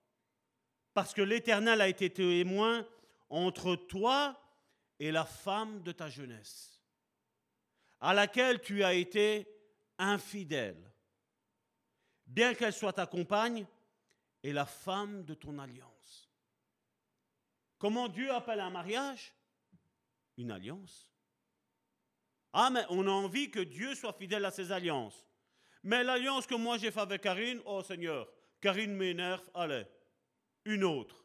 Parce que l'Éternel a été témoin entre toi et la femme de ta jeunesse, à laquelle tu as été infidèle, bien qu'elle soit ta compagne et la femme de ton alliance. Comment Dieu appelle un mariage? Une alliance. Ah, mais on a envie que Dieu soit fidèle à ses alliances. Mais l'alliance que moi j'ai faite avec Karine, oh Seigneur, Karine m'énerve, allez, une autre.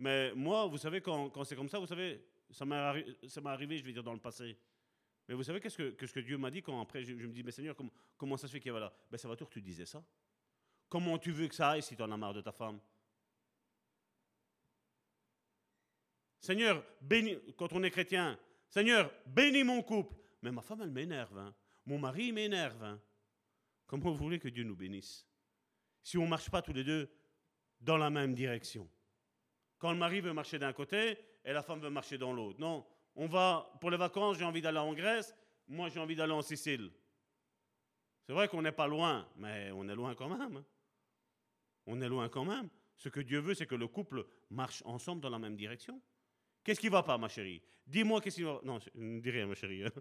Mais moi, vous savez, quand, c'est comme ça, vous savez, ça m'est arrivé, je vais dire, dans le passé. Mais vous savez qu'est-ce que, Dieu m'a dit quand après je, me dis, mais Seigneur, comment, comment ça se fait qu'il y a là? Ben ça va que tu disais ça. Comment tu veux que ça aille si tu en as marre de ta femme? Seigneur, bénis, quand on est chrétien, Seigneur, bénis mon couple. Mais ma femme, elle m'énerve. Hein. Mon mari m'énerve. Hein. Comment vous voulez que Dieu nous bénisse? Si on ne marche pas tous les deux dans la même direction. Quand le mari veut marcher d'un côté et la femme veut marcher dans l'autre. Non, on va, pour les vacances, j'ai envie d'aller en Grèce, moi j'ai envie d'aller en Sicile. C'est vrai qu'on n'est pas loin, mais on est loin quand même. Hein. On est loin quand même. Ce que Dieu veut, c'est que le couple marche ensemble dans la même direction. Qu'est-ce qui va pas, ma chérie? Dis-moi qu'est-ce qui va. Non, je ne dis rien, ma chérie.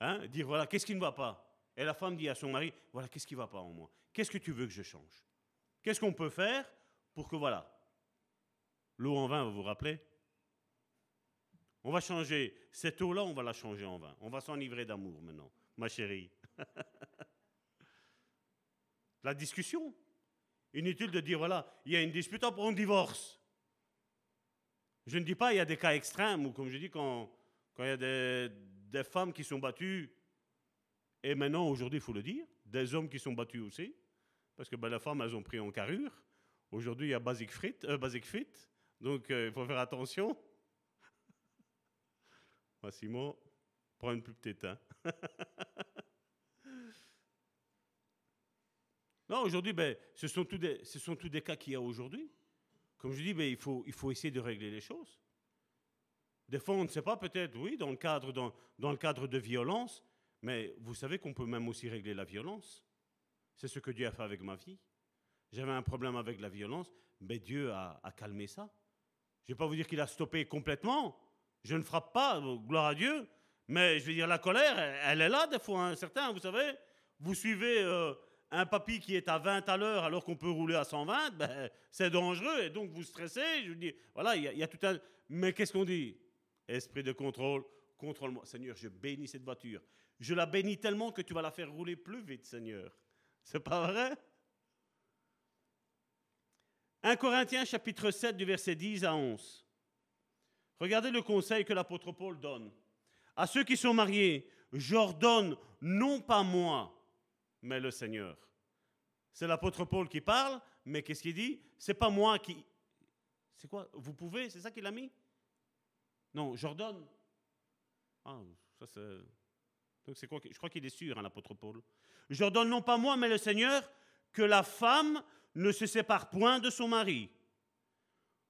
Hein, Dire voilà, qu'est-ce qui ne va pas? Et la femme dit à son mari voilà, qu'est-ce qui ne va pas en moi? Qu'est-ce que tu veux que je change? Qu'est-ce qu'on peut faire pour que voilà, l'eau en vin, vous vous rappelez? On va changer cette eau-là, on va la changer en vin. On va s'enivrer d'amour maintenant, ma chérie. la discussion. Inutile de dire, voilà, il y a une dispute, on divorce. Je ne dis pas il y a des cas extrêmes, ou comme je dis, quand, il y a des, femmes qui sont battues, et maintenant, aujourd'hui, il faut le dire, des hommes qui sont battus aussi, parce que ben, les femmes, elles ont pris en carrure. Aujourd'hui, il y a Basic Fit, euh, Basic donc euh, il faut faire attention. Massimo, prends une plus petite. Hein. Non, aujourd'hui, ben, ce, sont tous des, ce sont tous des cas qu'il y a aujourd'hui. Comme je dis, ben, il, faut, il faut essayer de régler les choses. Des fois, on ne sait pas, peut-être, oui, dans le, cadre, dans, dans le cadre de violence, mais vous savez qu'on peut même aussi régler la violence. C'est ce que Dieu a fait avec ma vie. J'avais un problème avec la violence, mais Dieu a, a calmé ça. Je ne vais pas vous dire qu'il a stoppé complètement. Je ne frappe pas, gloire à Dieu. Mais je veux dire, la colère, elle, est là des fois. Hein. Certains, vous savez, vous suivez euh, un papy qui est à 20 à l'heure alors qu'on peut rouler à 120, ben, c'est dangereux et donc vous stressez. Je vous dis, voilà, il y, a tout un. Mais qu'est-ce qu'on dit? Esprit de contrôle, contrôle-moi. Seigneur, je bénis cette voiture. Je la bénis tellement que tu vas la faire rouler plus vite, Seigneur. C'est pas vrai? 1 Corinthiens chapitre 7 du verset 10 à 11. Regardez le conseil que l'apôtre Paul donne. À ceux qui sont mariés, j'ordonne non pas moi, mais le Seigneur. C'est l'apôtre Paul qui parle, mais qu'est-ce qu'il dit? C'est pas moi qui. C'est quoi? Vous pouvez? C'est ça qu'il a mis? Non, j'ordonne. Ah, ça c'est. Donc c'est quoi Je crois qu'il est sûr, hein, l'apôtre Paul. J'ordonne non pas moi, mais le Seigneur, que la femme ne se sépare point de son mari.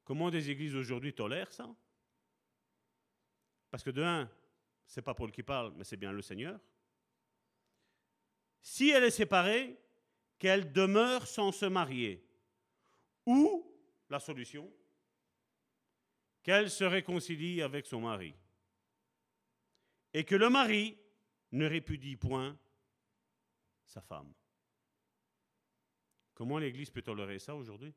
Comment des églises aujourd'hui tolèrent ça? Parce que de un, c'est pas Paul qui parle, mais c'est bien le Seigneur. Si elle est séparée, qu'elle demeure sans se marier. Ou, la solution, qu'elle se réconcilie avec son mari. Et que le mari ne répudie point sa femme. Comment l'Église peut tolérer ça aujourd'hui?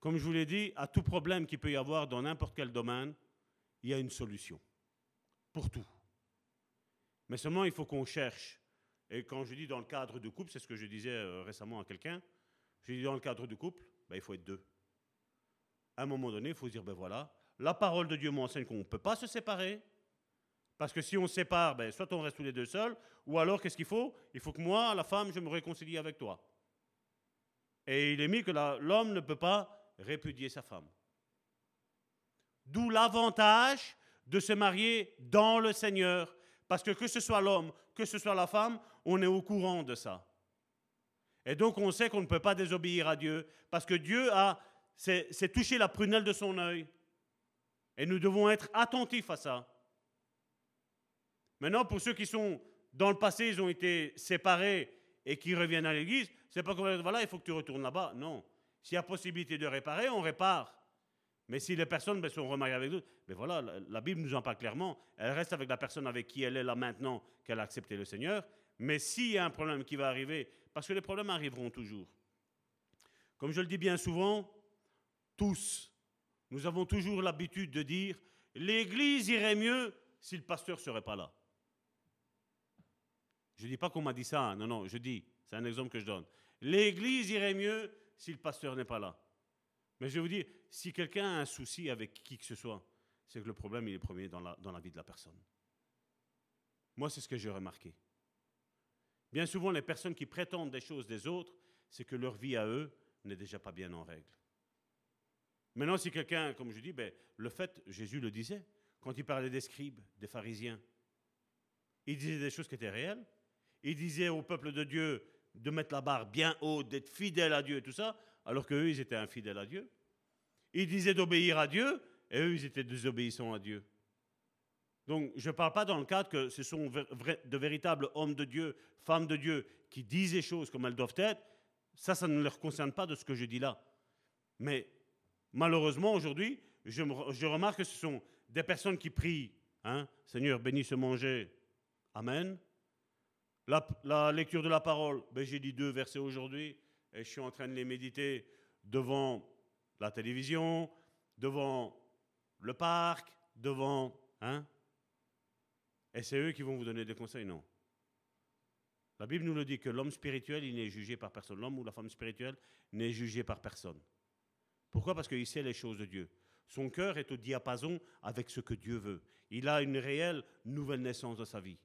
Comme je vous l'ai dit, à tout problème qu'il peut y avoir dans n'importe quel domaine, il y a une solution. Pour tout. Mais seulement, il faut qu'on cherche. Et quand je dis dans le cadre de couple, c'est ce que je disais euh, récemment à quelqu'un, je dis dans le cadre de couple, ben, il faut être deux. À un moment donné, il faut se dire, ben voilà, la parole de Dieu m'enseigne qu'on ne peut pas se séparer. Parce que si on se sépare, ben, soit on reste tous les deux seuls, ou alors qu'est-ce qu'il faut? Il faut que moi, la femme, je me réconcilie avec toi. Et il est mis que l'homme ne peut pas répudier sa femme. D'où l'avantage de se marier dans le Seigneur, parce que que ce soit l'homme, que ce soit la femme, on est au courant de ça. Et donc on sait qu'on ne peut pas désobéir à Dieu, parce que Dieu a, c'est touché la prunelle de son œil. Et nous devons être attentifs à ça. Maintenant, pour ceux qui sont dans le passé, ils ont été séparés et qui reviennent à l'église, c'est pas comme voilà, il faut que tu retournes là-bas. Non. S'il y a possibilité de réparer, on répare. Mais si les personnes ben, sont remariées avec d'autres, ben voilà, la, Bible nous en parle clairement. Elle reste avec la personne avec qui elle est là maintenant, qu'elle a accepté le Seigneur. Mais s'il y a un problème qui va arriver, parce que les problèmes arriveront toujours. Comme je le dis bien souvent, tous, nous avons toujours l'habitude de dire, l'Église irait mieux si le pasteur serait pas là. Je ne dis pas qu'on m'a dit ça, hein. non, non, je dis, c'est un exemple que je donne. L'Église irait mieux si le pasteur n'est pas là. Mais je vous dire, si quelqu'un a un souci avec qui que ce soit, c'est que le problème il est premier dans la, dans la vie de la personne. Moi, c'est ce que j'ai remarqué. Bien souvent, les personnes qui prétendent des choses des autres, c'est que leur vie à eux n'est déjà pas bien en règle. Maintenant, si quelqu'un, comme je dis, ben, le fait, Jésus le disait, quand il parlait des scribes, des pharisiens, il disait des choses qui étaient réelles. Il disait au peuple de Dieu, de mettre la barre bien haute, d'être fidèle à Dieu et tout ça, alors qu'eux, ils étaient infidèles à Dieu. Ils disaient d'obéir à Dieu, et eux, ils étaient désobéissants à Dieu. Donc, je ne parle pas dans le cadre que ce sont de véritables hommes de Dieu, femmes de Dieu, qui disent les choses comme elles doivent être. Ça, ça ne leur concerne pas de ce que je dis là. Mais malheureusement, aujourd'hui, je, remarque que ce sont des personnes qui prient, hein, Seigneur, bénis ce manger. Amen. La, lecture de la parole, ben, j'ai dit deux versets aujourd'hui et je suis en train de les méditer devant la télévision, devant le parc, devant... Hein et c'est eux qui vont vous donner des conseils Non. La Bible nous le dit que l'homme spirituel, il n'est jugé par personne. L'homme ou la femme spirituelle n'est jugé par personne. Pourquoi? Parce qu'il sait les choses de Dieu. Son cœur est au diapason avec ce que Dieu veut. Il a une réelle nouvelle naissance de sa vie.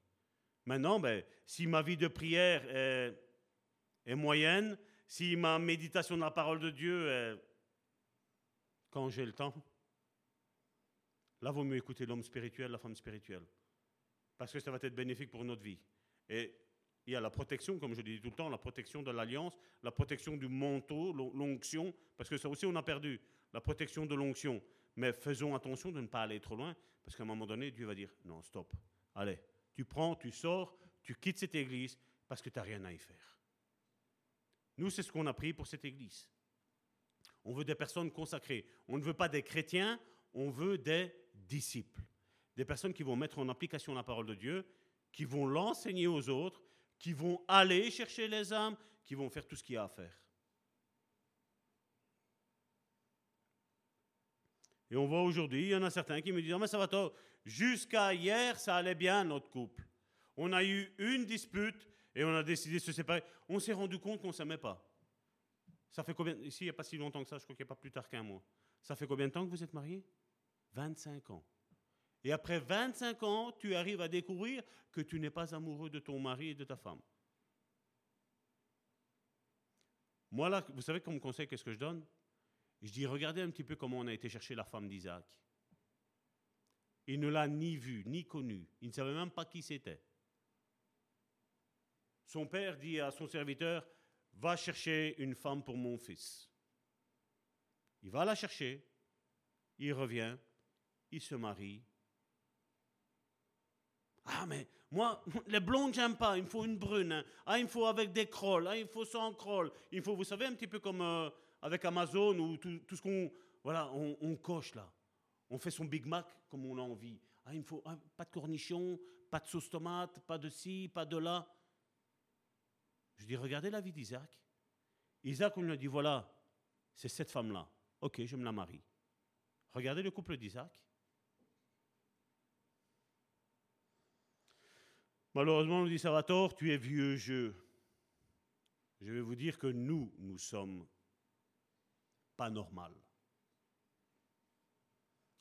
Maintenant, ben, si ma vie de prière est, moyenne, si ma méditation de la parole de Dieu est quand j'ai le temps, là, vaut mieux écouter l'homme spirituel, la femme spirituelle. Parce que ça va être bénéfique pour notre vie. Et il y a la protection, comme je dis tout le temps, la protection de l'alliance, la protection du manteau, l'onction, parce que ça aussi on a perdu, la protection de l'onction. Mais faisons attention de ne pas aller trop loin, parce qu'à un moment donné, Dieu va dire, non, stop, allez, tu prends, tu sors, tu quittes cette église parce que tu n'as rien à y faire. Nous, c'est ce qu'on a pris pour cette église. On veut des personnes consacrées. On ne veut pas des chrétiens, on veut des disciples. Des personnes qui vont mettre en application la parole de Dieu, qui vont l'enseigner aux autres, qui vont aller chercher les âmes, qui vont faire tout ce qu'il y a à faire. Et on voit aujourd'hui, il y en a certains qui me disent, ah, mais ça va. Jusqu'à hier, ça allait bien, notre couple. On a eu une dispute et on a décidé de se séparer. On s'est rendu compte qu'on ne s'aimait pas. Ça fait combien Ici, il n'y a pas si longtemps que ça, je crois qu'il n'y a pas plus tard qu'un mois. Ça fait combien de temps que vous êtes mariés? 25 ans. Et après 25 ans, tu arrives à découvrir que tu n'es pas amoureux de ton mari et de ta femme. Moi, là, vous savez comme conseil, qu'est-ce que je donne? Je dis, regardez un petit peu comment on a été chercher la femme d'Isaac. Il ne l'a ni vu, ni connu. Il ne savait même pas qui c'était. Son père dit à son serviteur, va chercher une femme pour mon fils. Il va la chercher, il revient, il se marie. Ah, mais moi, les blondes, j'aime pas, il me faut une brune. Hein. Ah, il me faut avec des crolls, ah, il me faut sans crawl. Il faut, vous savez, un petit peu comme euh, avec Amazon ou tout, ce qu'on voilà, on coche là. On fait son Big Mac comme on a envie. Ah, il me faut ah, pas de cornichons, pas de sauce tomate, pas de ci, pas de là. Je dis, regardez la vie d'Isaac. Isaac, on lui a dit, voilà, c'est cette femme-là. Ok, je me la marie. Regardez le couple d'Isaac. Malheureusement, on nous dit Salvatore, tu es vieux jeu. Je vais vous dire que nous, nous sommes pas normaux.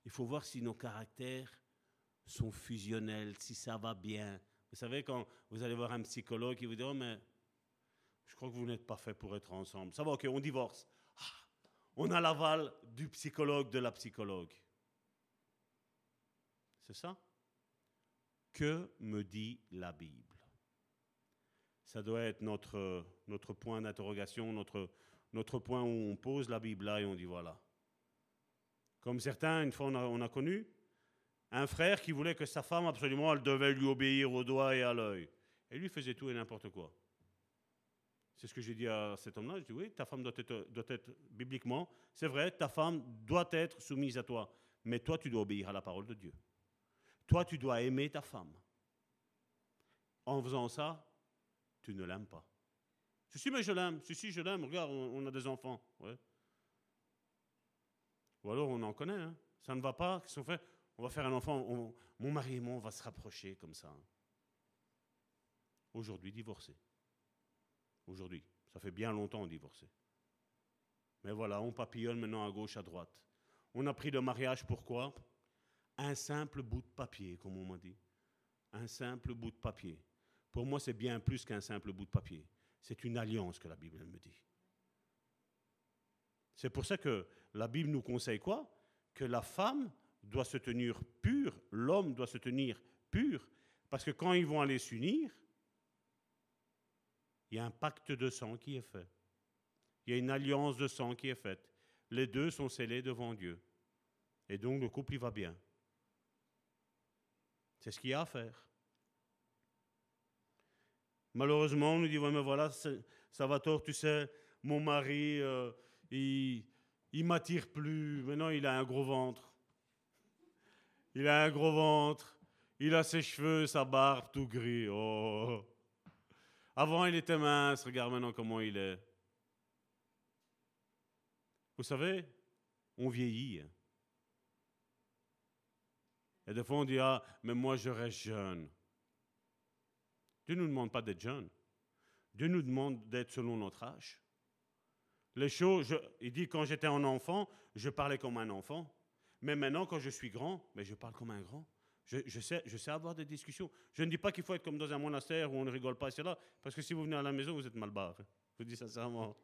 Il faut voir si nos caractères sont fusionnels, si ça va bien. Vous savez, quand vous allez voir un psychologue, il vous dit Oh, mais je crois que vous n'êtes pas fait pour être ensemble. Ça va, ok, on divorce. Ah, on a l'aval du psychologue, de la psychologue. C'est ça? Que me dit la Bible? Ça doit être notre, notre point d'interrogation, notre, notre point où on pose la Bible là et on dit voilà. Comme certains, une fois on a, on a connu, un frère qui voulait que sa femme, absolument, elle devait lui obéir au doigt et à l'œil. Et lui faisait tout et n'importe quoi. C'est ce que j'ai dit à cet homme-là. Je dis oui, ta femme doit être, doit bibliquement, c'est vrai, ta femme doit être soumise à toi. Mais toi, tu dois obéir à la parole de Dieu. Toi, tu dois aimer ta femme. En faisant ça, tu ne l'aimes pas. Si, si, mais je l'aime. Si, si, je l'aime. Regarde, on, a des enfants. Ou alors, on en connaît. Hein. Ça ne va pas. Qu'est-ce qu'on fait? On va faire un enfant. mon mari et moi, on va se rapprocher comme ça. Aujourd'hui, divorcé aujourd'hui. Ça fait bien longtemps divorcé. Mais voilà, on papillonne maintenant à gauche, à droite. On a pris le mariage pourquoi? Un simple bout de papier, comme on m'a dit. Un simple bout de papier. Pour moi, c'est bien plus qu'un simple bout de papier. C'est une alliance que la Bible me dit. C'est pour ça que la Bible nous conseille quoi? Que la femme doit se tenir pure, l'homme doit se tenir pur, parce que quand ils vont aller s'unir, il y a un pacte de sang qui est fait. Il y a une alliance de sang qui est faite. Les deux sont scellés devant Dieu. Et donc le couple, il va bien. C'est ce qu'il y a à faire. Malheureusement, on nous dit, ouais, mais voilà, Salvatore, tu sais, mon mari, euh, il, il m'attire plus. Maintenant, il a un gros ventre. Il a un gros ventre. Il a ses cheveux, sa barbe, tout gris. Oh. Avant, il était mince, regarde maintenant comment il est. Vous savez, on vieillit. Hein. Et des fois, on dit, ah, mais moi, je reste jeune. Dieu ne nous demande pas d'être jeune. Dieu nous demande d'être selon notre âge. Les choses, il dit, quand j'étais un enfant, je parlais comme un enfant. Mais maintenant, quand je suis grand, mais je parle comme un grand. Je, sais, avoir des discussions. Je ne dis pas qu'il faut être comme dans un monastère où on ne rigole pas, là, parce que si vous venez à la maison, vous êtes mal barré. Je vous dis sincèrement.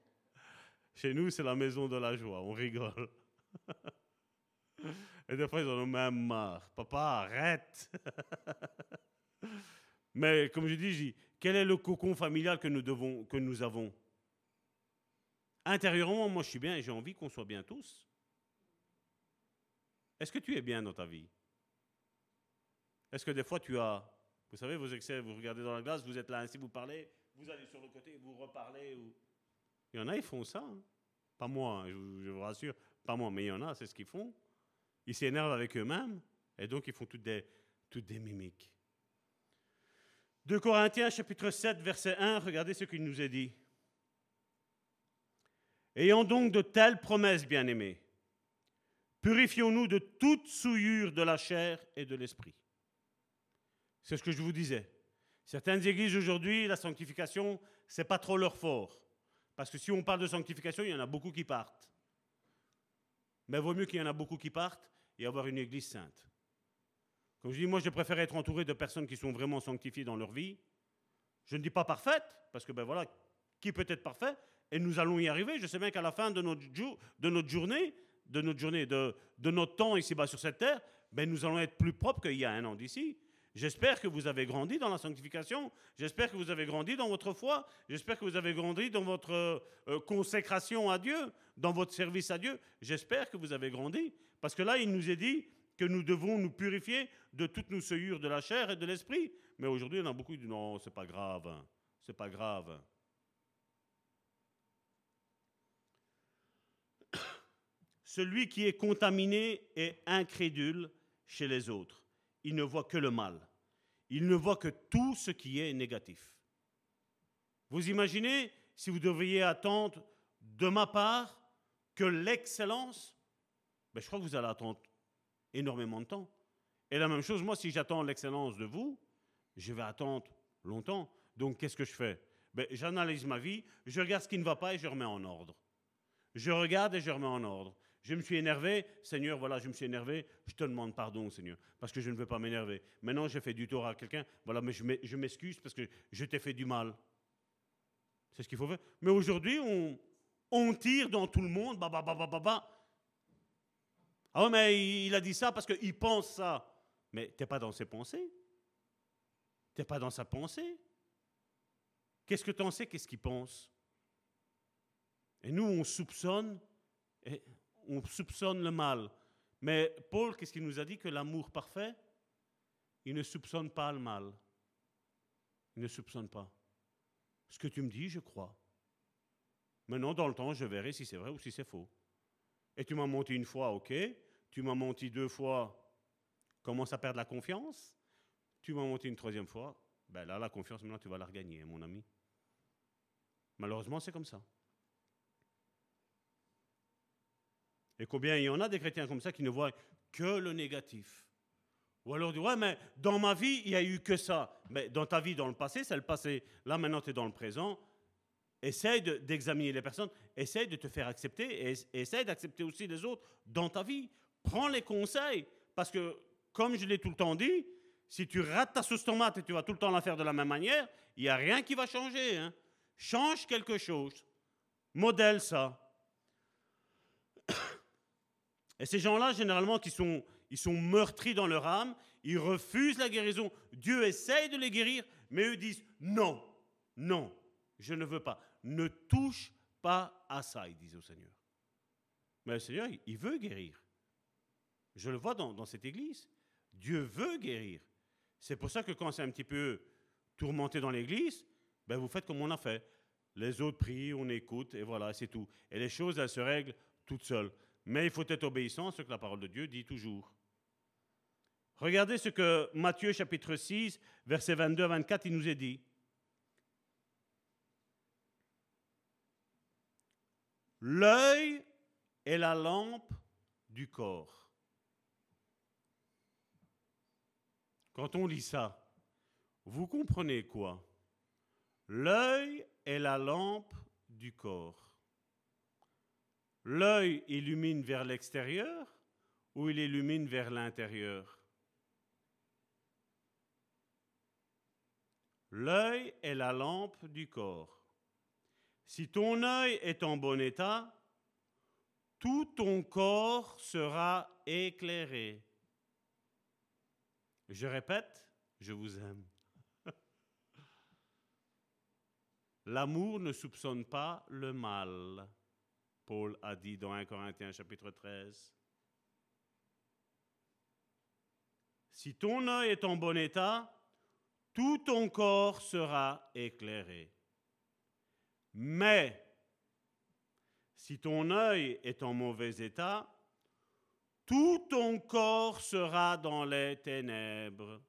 Chez nous, c'est la maison de la joie, on rigole. Et des fois, ils en ont même marre. Papa, arrête Mais comme je dis, je dis, quel est le cocon familial que nous, devons, que nous avons? Intérieurement, moi, je suis bien et j'ai envie qu'on soit bien tous. Est-ce que tu es bien dans ta vie? Est-ce que des fois tu as, vous savez, vos excès, vous regardez dans la glace, vous êtes là ainsi, vous parlez, vous allez sur le côté, vous reparlez. Ou... Il y en a, ils font ça. Hein. Pas moi, hein, je, vous rassure, pas moi, mais il y en a, c'est ce qu'ils font. Ils s'énervent avec eux-mêmes et donc ils font toutes des, toutes des mimiques. 2 Corinthiens chapitre 7 verset 1, regardez ce qu'il nous est dit. Ayant donc de telles promesses, bien-aimés, purifions-nous de toute souillure de la chair et de l'esprit c'est ce que je vous disais. Certaines églises aujourd'hui, la sanctification, c'est pas trop leur fort. Parce que si on parle de sanctification, il y en a beaucoup qui partent. Mais il vaut mieux qu'il y en a beaucoup qui partent et avoir une église sainte. Comme je dis, moi, je préfère être entouré de personnes qui sont vraiment sanctifiées dans leur vie. Je ne dis pas parfaite, parce que ben voilà, qui peut être parfait? Et nous allons y arriver. Je sais bien qu'à la fin de notre, journée, de notre journée, de, de notre temps ici-bas sur cette terre, ben nous allons être plus propres qu'il y a un an d'ici. J'espère que vous avez grandi dans la sanctification. J'espère que vous avez grandi dans votre foi. J'espère que vous avez grandi dans votre euh, consécration à Dieu, dans votre service à Dieu. J'espère que vous avez grandi. Parce que là, il nous est dit que nous devons nous purifier de toutes nos souillures de la chair et de l'esprit. Mais aujourd'hui, il y en a beaucoup qui disent non, c'est pas grave. Hein. C'est pas grave. Celui qui est contaminé est incrédule chez les autres il ne voit que le mal. Il ne voit que tout ce qui est négatif. Vous imaginez si vous devriez attendre de ma part que l'excellence, ben, je crois que vous allez attendre énormément de temps. Et la même chose, moi, si j'attends l'excellence de vous, je vais attendre longtemps. Donc, qu'est-ce que je fais? Ben, J'analyse ma vie, je regarde ce qui ne va pas et je remets en ordre. Je regarde et je remets en ordre. Je me suis énervé, Seigneur, voilà, je me suis énervé, je te demande pardon, Seigneur, parce que je ne veux pas m'énerver. Maintenant, j'ai fait du tort à quelqu'un, voilà, mais je m'excuse parce que je t'ai fait du mal. C'est ce qu'il faut faire. Mais aujourd'hui, on, tire dans tout le monde, bah, bah, bah, bah, bah, bah. Ah ouais, mais il a dit ça parce qu'il pense ça. Mais tu n'es pas dans ses pensées. Tu n'es pas dans sa pensée. Qu'est-ce que tu en sais? Qu'est-ce qu'il pense? Et nous, on soupçonne, on soupçonne le mal. Mais Paul, qu'est-ce qu'il nous a dit? Que l'amour parfait, il ne soupçonne pas le mal. Il ne soupçonne pas. Ce que tu me dis, je crois. Maintenant, dans le temps, je verrai si c'est vrai ou si c'est faux. Et tu m'as menti une fois, ok. Tu m'as menti deux fois, commence à perdre la confiance. Tu m'as menti une troisième fois, ben là, la confiance, maintenant, tu vas la regagner, mon ami. Malheureusement, c'est comme ça. Et combien il y en a des chrétiens comme ça qui ne voient que le négatif. Ou alors, ouais, mais dans ma vie, il n'y a eu que ça. Mais dans ta vie, dans le passé, c'est le passé. Là, maintenant, tu es dans le présent. Essaye d'examiner les personnes. Essaye de te faire accepter. Et essaye d'accepter aussi les autres dans ta vie. Prends les conseils. Parce que comme je l'ai tout le temps dit, si tu rates ta sauce tomate et tu vas tout le temps la faire de la même manière, il n'y a rien qui va changer. Hein. Change quelque chose. Modèle ça. Et ces gens-là, généralement, qui sont, ils sont meurtris dans leur âme, ils refusent la guérison. Dieu essaye de les guérir, mais eux disent non, non, je ne veux pas. Ne touche pas à ça, ils disent au Seigneur. Mais le Seigneur, il veut guérir. Je le vois dans, dans cette église. Dieu veut guérir. C'est pour ça que quand c'est un petit peu tourmenté dans l'église, ben vous faites comme on a fait. Les autres prient, on écoute, et voilà, c'est tout. Et les choses, elles se règlent toutes seules. Mais il faut être obéissant à ce que la parole de Dieu dit toujours. Regardez ce que Matthieu chapitre 6, versets 22 à 24, il nous est dit. L'œil est la lampe du corps. Quand on lit ça, vous comprenez quoi? L'œil est la lampe du corps. L'œil illumine vers l'extérieur ou il illumine vers l'intérieur? L'œil est la lampe du corps. Si ton œil est en bon état, tout ton corps sera éclairé. Je répète, je vous aime. L'amour ne soupçonne pas le mal, Paul a dit dans 1 Corinthiens chapitre 13. Si ton œil est en bon état, tout ton corps sera éclairé. Mais si ton œil est en mauvais état, tout ton corps sera dans les ténèbres.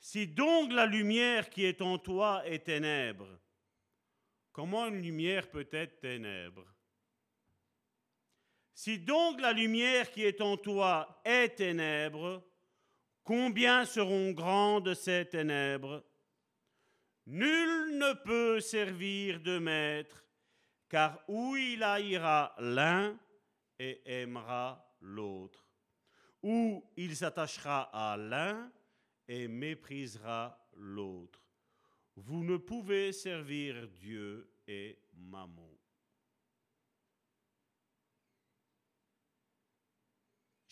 Si donc la lumière qui est en toi est ténèbre, comment une lumière peut être ténèbre? Si donc la lumière qui est en toi est ténèbre, combien seront grandes ces ténèbres? Nul ne peut servir de maître, car où il haïra l'un et aimera l'autre, ou il s'attachera à l'un et méprisera l'autre. Vous ne pouvez servir Dieu et Maman.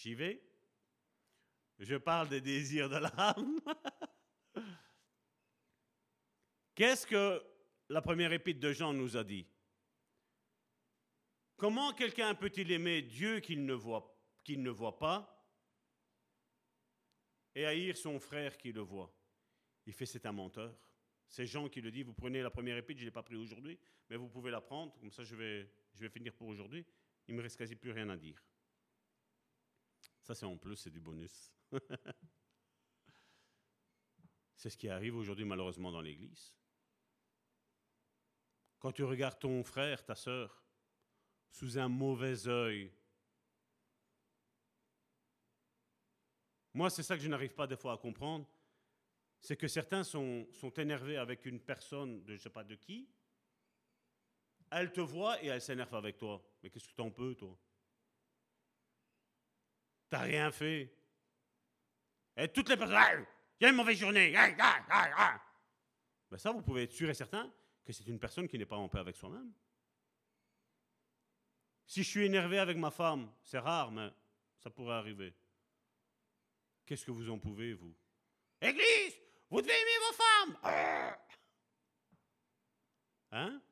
J'y vais Je parle des désirs de l'âme. Qu'est-ce que la première épître de Jean nous a dit? Comment quelqu'un peut-il aimer Dieu qu'il ne voit pas et haïr son frère qui le voit? Il fait c'est un menteur. C'est Jean qui le dit. Vous prenez la première épître, je ne l'ai pas pris aujourd'hui, mais vous pouvez la prendre. Comme ça, je vais, je vais finir pour aujourd'hui. Il me reste quasi plus rien à dire. Ça, c'est en plus, c'est du bonus. c'est ce qui arrive aujourd'hui, malheureusement, dans l'Église. Quand tu regardes ton frère, ta sœur, sous un mauvais œil. Moi, c'est ça que je n'arrive pas des fois à comprendre. C'est que certains sont, sont énervés avec une personne de je ne sais pas de qui. Elle te voit et elle s'énerve avec toi. Mais qu'est-ce que tu en peux, toi? T'as rien fait. Et toutes les personnes, il y a une mauvaise journée. Ben ça, vous pouvez être sûr et certain que c'est une personne qui n'est pas en paix avec soi-même. Si je suis énervé avec ma femme, c'est rare, mais ça pourrait arriver. Qu'est-ce que vous en pouvez, vous? Église, vous devez aimer vos femmes. Hein?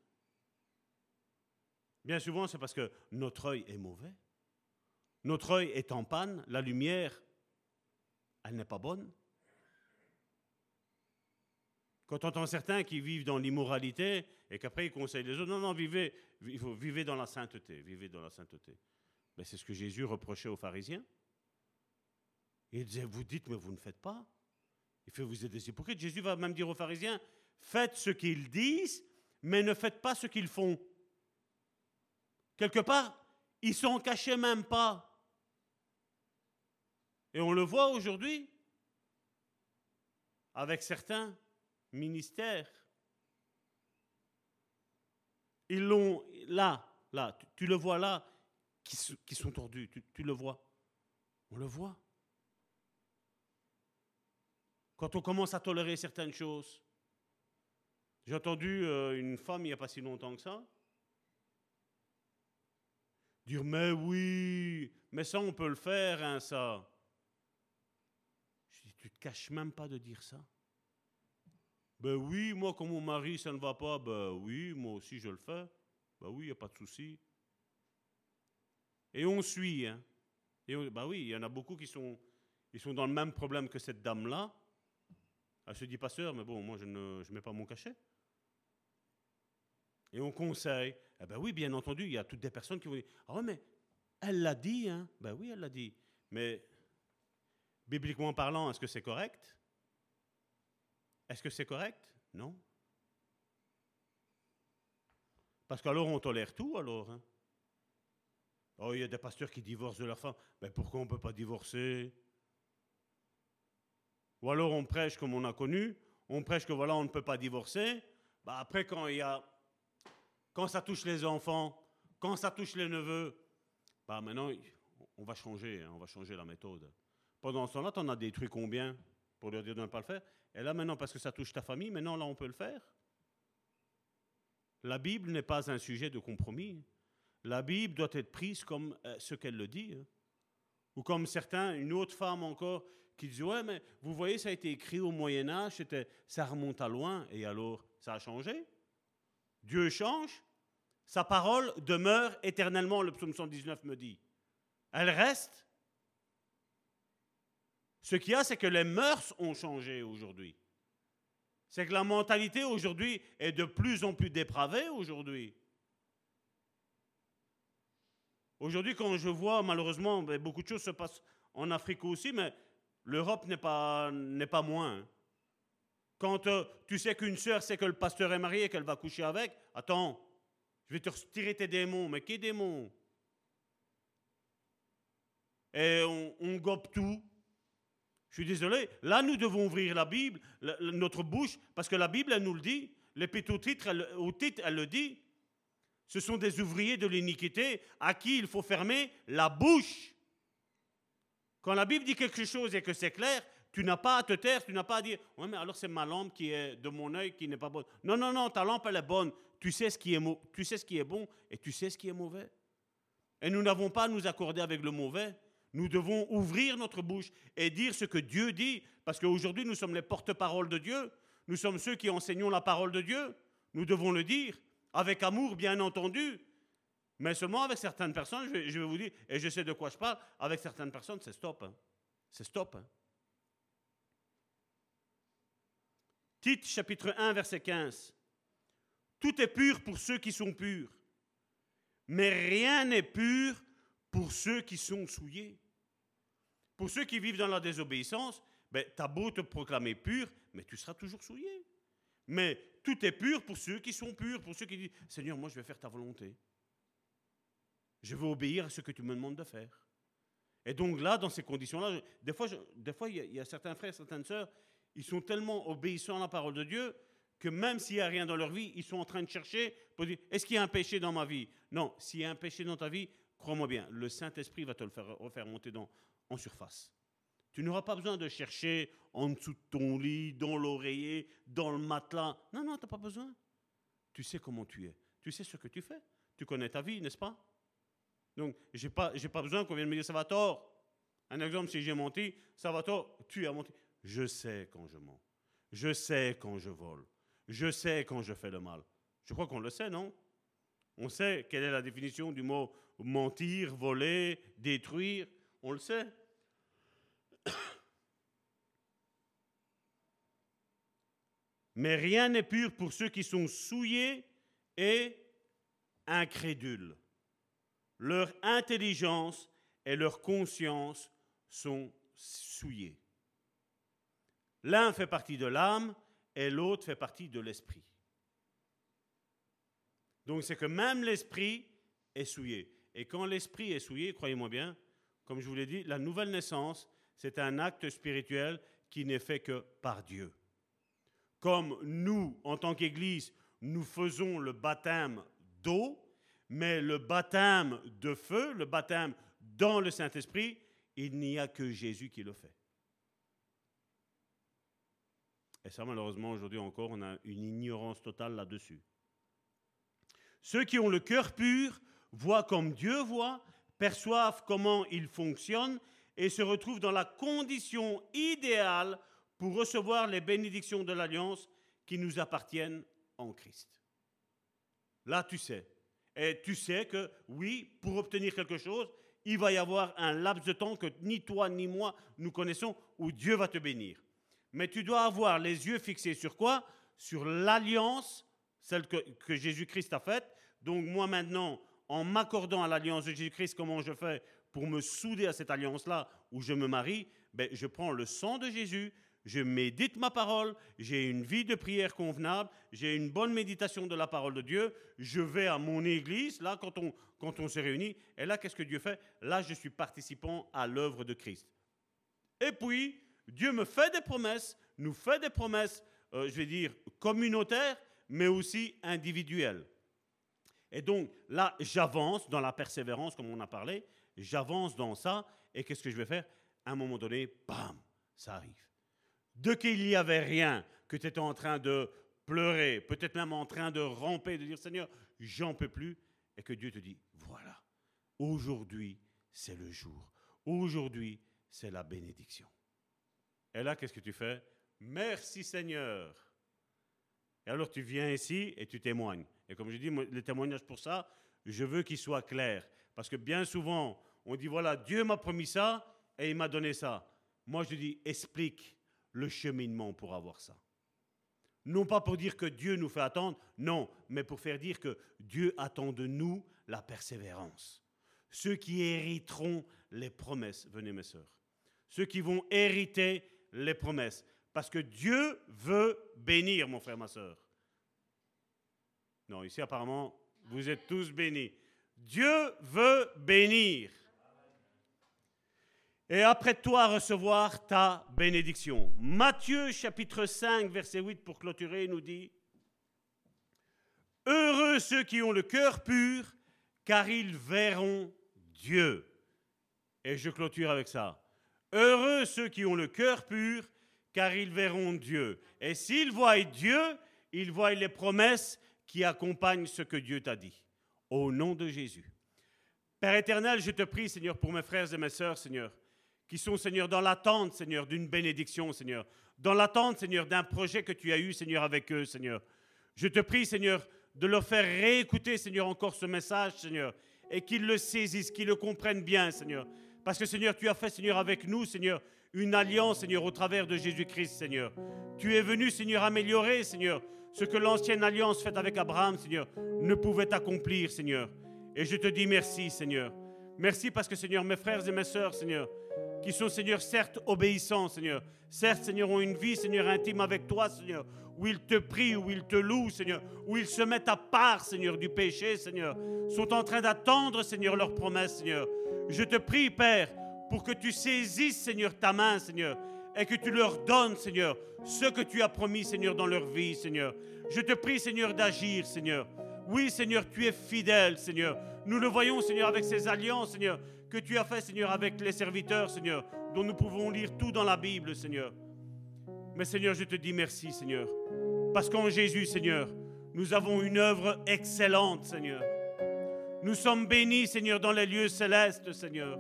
Bien souvent, c'est parce que notre œil est mauvais. Notre œil est en panne, la lumière, elle n'est pas bonne. Quand on entend certains qui vivent dans l'immoralité et qu'après ils conseillent les autres, non, non, vivez, vivez dans la sainteté, vivez dans la sainteté. Mais c'est ce que Jésus reprochait aux pharisiens. Il disait, vous dites, mais vous ne faites pas. Il fait, vous êtes des hypocrites. Jésus va même dire aux pharisiens, faites ce qu'ils disent, mais ne faites pas ce qu'ils font. Quelque part, ils s'en cachaient même pas. Et on le voit aujourd'hui avec certains ministères. Ils l'ont là, là, tu, le vois là, qui, sont tordus, tu le vois. On le voit. Quand on commence à tolérer certaines choses. J'ai entendu euh, une femme il n'y a pas si longtemps que ça dire Mais oui, mais ça on peut le faire, hein, ça. Tu te caches même pas de dire ça? Ben oui, moi, comme mon mari, ça ne va pas, ben oui, moi aussi je le fais. Ben oui, il n'y a pas de souci. Et on suit, hein. Et ben oui, il y en a beaucoup qui sont, ils sont dans le même problème que cette dame-là. Elle se dit, pasteur, mais bon, moi je ne mets pas mon cachet. Et on conseille. Eh bien oui, bien entendu, il y a toutes des personnes qui vont dire Ah ouais, mais elle l'a dit, hein Ben oui, elle l'a dit. Mais bibliquement parlant, est-ce que c'est correct? Est-ce que c'est correct? Non. Parce qu'alors on tolère tout, alors. Hein oh, il y a des pasteurs qui divorcent de leur femme. Mais pourquoi on ne peut pas divorcer? Ou alors on prêche comme on a connu, on prêche que voilà, on ne peut pas divorcer. Bah après, quand il y a quand ça touche les enfants, quand ça touche les neveux, bah maintenant, on va changer, hein, on va changer la méthode. Pendant ce temps-là, tu en as détruit combien pour leur dire de ne pas le faire? Et là, maintenant, parce que ça touche ta famille, maintenant, là, on peut le faire. La Bible n'est pas un sujet de compromis. La Bible doit être prise comme euh, ce qu'elle le dit. Hein. Ou comme certains, une autre femme encore, qui dit Ouais, mais vous voyez, ça a été écrit au Moyen-Âge, ça remonte à loin, et alors, ça a changé Dieu change, sa parole demeure éternellement, le psaume 119 me dit. Elle reste. Ce qu'il y a, c'est que les mœurs ont changé aujourd'hui. C'est que la mentalité aujourd'hui est de plus en plus dépravée aujourd'hui. Aujourd'hui, quand je vois, malheureusement, ben, beaucoup de choses se passent en Afrique aussi, mais l'Europe n'est pas, pas moins. Quand euh, tu sais qu'une sœur sait que le pasteur est marié et qu'elle va coucher avec, attends, je vais te retirer tes démons. Mais quels démons? Et on, gobe tout. Je suis désolé. Là, nous devons ouvrir la Bible, notre bouche, parce que la Bible, elle nous le dit. L'épître au titre, au titre, elle le dit. Ce sont des ouvriers de l'iniquité à qui il faut fermer la bouche. Quand la Bible dit quelque chose et que c'est clair, tu n'as pas à te taire, tu n'as pas à dire Oui, mais alors c'est ma lampe qui est de mon œil qui n'est pas bonne. Non, non, non, ta lampe, elle est bonne. Tu sais, ce qui est tu sais ce qui est bon et tu sais ce qui est mauvais. Et nous n'avons pas à nous accorder avec le mauvais. Nous devons ouvrir notre bouche et dire ce que Dieu dit, parce qu'aujourd'hui, nous sommes les porte-parole de Dieu. Nous sommes ceux qui enseignons la parole de Dieu. Nous devons le dire, avec amour, bien entendu. Mais seulement avec certaines personnes, je vais, vous dire, et je sais de quoi je parle, avec certaines personnes, c'est stop. Hein. C'est stop. Hein. Tite chapitre 1 verset 15. Tout est pur pour ceux qui sont purs, mais rien n'est pur pour ceux qui sont souillés. Pour ceux qui vivent dans la désobéissance, ben, tu as beau te proclamer pur, mais tu seras toujours souillé. Mais tout est pur pour ceux qui sont purs, pour ceux qui disent Seigneur, moi je vais faire ta volonté. Je veux obéir à ce que tu me demandes de faire. Et donc là, dans ces conditions-là, des fois, des fois, il y, a, il y a certains frères, certaines sœurs, ils sont tellement obéissants à la parole de Dieu que même s'il n'y a rien dans leur vie, ils sont en train de chercher pour dire, est-ce qu'il y a un péché dans ma vie? Non, s'il y a un péché dans ta vie, crois-moi bien, le Saint-Esprit va te le faire refaire monter en surface. Tu n'auras pas besoin de chercher en dessous de ton lit, dans l'oreiller, dans le matelas. Non, non, tu n'as pas besoin. Tu sais comment tu es. Tu sais ce que tu fais. Tu connais ta vie, n'est-ce pas? Donc, je n'ai pas, pas besoin qu'on vienne me dire ça va tort. Un exemple, si j'ai menti, ça va tort, tu as menti. Je sais quand je mens. Je sais quand je vole. Je sais quand je fais le mal. Je crois qu'on le sait, non? On sait quelle est la définition du mot mentir, voler, détruire. On le sait. Mais rien n'est pur pour ceux qui sont souillés et incrédules. Leur intelligence et leur conscience sont souillées. L'un fait partie de l'âme et l'autre fait partie de l'esprit. Donc c'est que même l'esprit est souillé. Et quand l'esprit est souillé, croyez-moi bien, comme je vous l'ai dit, la nouvelle naissance, c'est un acte spirituel qui n'est fait que par Dieu. Comme nous, en tant qu'Église, nous faisons le baptême d'eau, mais le baptême de feu, le baptême dans le Saint-Esprit, il n'y a que Jésus qui le fait. Et ça, malheureusement, aujourd'hui encore, on a une ignorance totale là-dessus. Ceux qui ont le cœur pur voient comme Dieu voit, perçoivent comment il fonctionne et se retrouvent dans la condition idéale pour recevoir les bénédictions de l'alliance qui nous appartiennent en Christ. Là, tu sais. Et tu sais que oui, pour obtenir quelque chose, il va y avoir un laps de temps que ni toi ni moi nous connaissons où Dieu va te bénir. Mais tu dois avoir les yeux fixés sur quoi? Sur l'alliance, celle que, Jésus-Christ a faite. Donc moi maintenant, en m'accordant à l'alliance de Jésus-Christ, comment je fais pour me souder à cette alliance-là où je me marie? Ben, Je prends le sang de Jésus, je médite ma parole, j'ai une vie de prière convenable, j'ai une bonne méditation de la parole de Dieu, je vais à mon église, là, quand on, quand on se réunit, et là, qu'est-ce que Dieu fait? Là, je suis participant à l'œuvre de Christ. Et puis, Dieu me fait des promesses, nous fait des promesses, euh, je vais dire, communautaires, mais aussi individuelles. Et donc là, j'avance dans la persévérance, comme on a parlé, j'avance dans ça, et qu'est-ce que je vais faire? À un moment donné, bam, ça arrive. De qu'il n'y avait rien, que tu étais en train de pleurer, peut-être même en train de ramper, de dire Seigneur, j'en peux plus, et que Dieu te dit, voilà, aujourd'hui, c'est le jour. Aujourd'hui, c'est la bénédiction. Et là, qu'est-ce que tu fais? Merci Seigneur. Et alors tu viens ici et tu témoignes. Et comme je dis, le témoignage pour ça, je veux qu'il soit clair. Parce que bien souvent, on dit, voilà, Dieu m'a promis ça et il m'a donné ça. Moi, je dis, explique le cheminement pour avoir ça. Non pas pour dire que Dieu nous fait attendre, non, mais pour faire dire que Dieu attend de nous la persévérance. Ceux qui hériteront les promesses, venez mes sœurs, ceux qui vont hériter les promesses. Parce que Dieu veut bénir, mon frère, ma soeur. Non, ici apparemment, vous êtes tous bénis. Dieu veut bénir. Et après toi recevoir ta bénédiction. Matthieu chapitre 5, verset 8 pour clôturer nous dit, Heureux ceux qui ont le cœur pur, car ils verront Dieu. Et je clôture avec ça. Heureux ceux qui ont le cœur pur, car ils verront Dieu. Et s'ils voient Dieu, ils voient les promesses qui accompagnent ce que Dieu t'a dit. Au nom de Jésus. Père éternel, je te prie, Seigneur, pour mes frères et mes sœurs, Seigneur, qui sont, Seigneur, dans l'attente, Seigneur, d'une bénédiction, Seigneur. Dans l'attente, Seigneur, d'un projet que tu as eu, Seigneur, avec eux, Seigneur. Je te prie, Seigneur, de leur faire réécouter, Seigneur, encore ce message, Seigneur, et qu'ils le saisissent, qu'ils le comprennent bien, Seigneur. Parce que Seigneur, tu as fait, Seigneur, avec nous, Seigneur, une alliance, Seigneur, au travers de Jésus-Christ, Seigneur. Tu es venu, Seigneur, améliorer, Seigneur, ce que l'ancienne alliance faite avec Abraham, Seigneur, ne pouvait accomplir, Seigneur. Et je te dis merci, Seigneur. Merci parce que, Seigneur, mes frères et mes sœurs, Seigneur, qui sont, Seigneur, certes obéissants, Seigneur. Certes, Seigneur, ont une vie, Seigneur, intime avec toi, Seigneur, où ils te prient, où ils te louent, Seigneur, où ils se mettent à part, Seigneur, du péché, Seigneur, sont en train d'attendre, Seigneur, leurs promesses, Seigneur. Je te prie, Père, pour que tu saisisses, Seigneur, ta main, Seigneur, et que tu leur donnes, Seigneur, ce que tu as promis, Seigneur, dans leur vie, Seigneur. Je te prie, Seigneur, d'agir, Seigneur. Oui, Seigneur, tu es fidèle, Seigneur. Nous le voyons, Seigneur, avec ces alliances, Seigneur, que tu as fait, Seigneur, avec les serviteurs, Seigneur, dont nous pouvons lire tout dans la Bible, Seigneur. Mais Seigneur, je te dis merci, Seigneur. Parce qu'en Jésus, Seigneur, nous avons une œuvre excellente, Seigneur. Nous sommes bénis, Seigneur, dans les lieux célestes, Seigneur.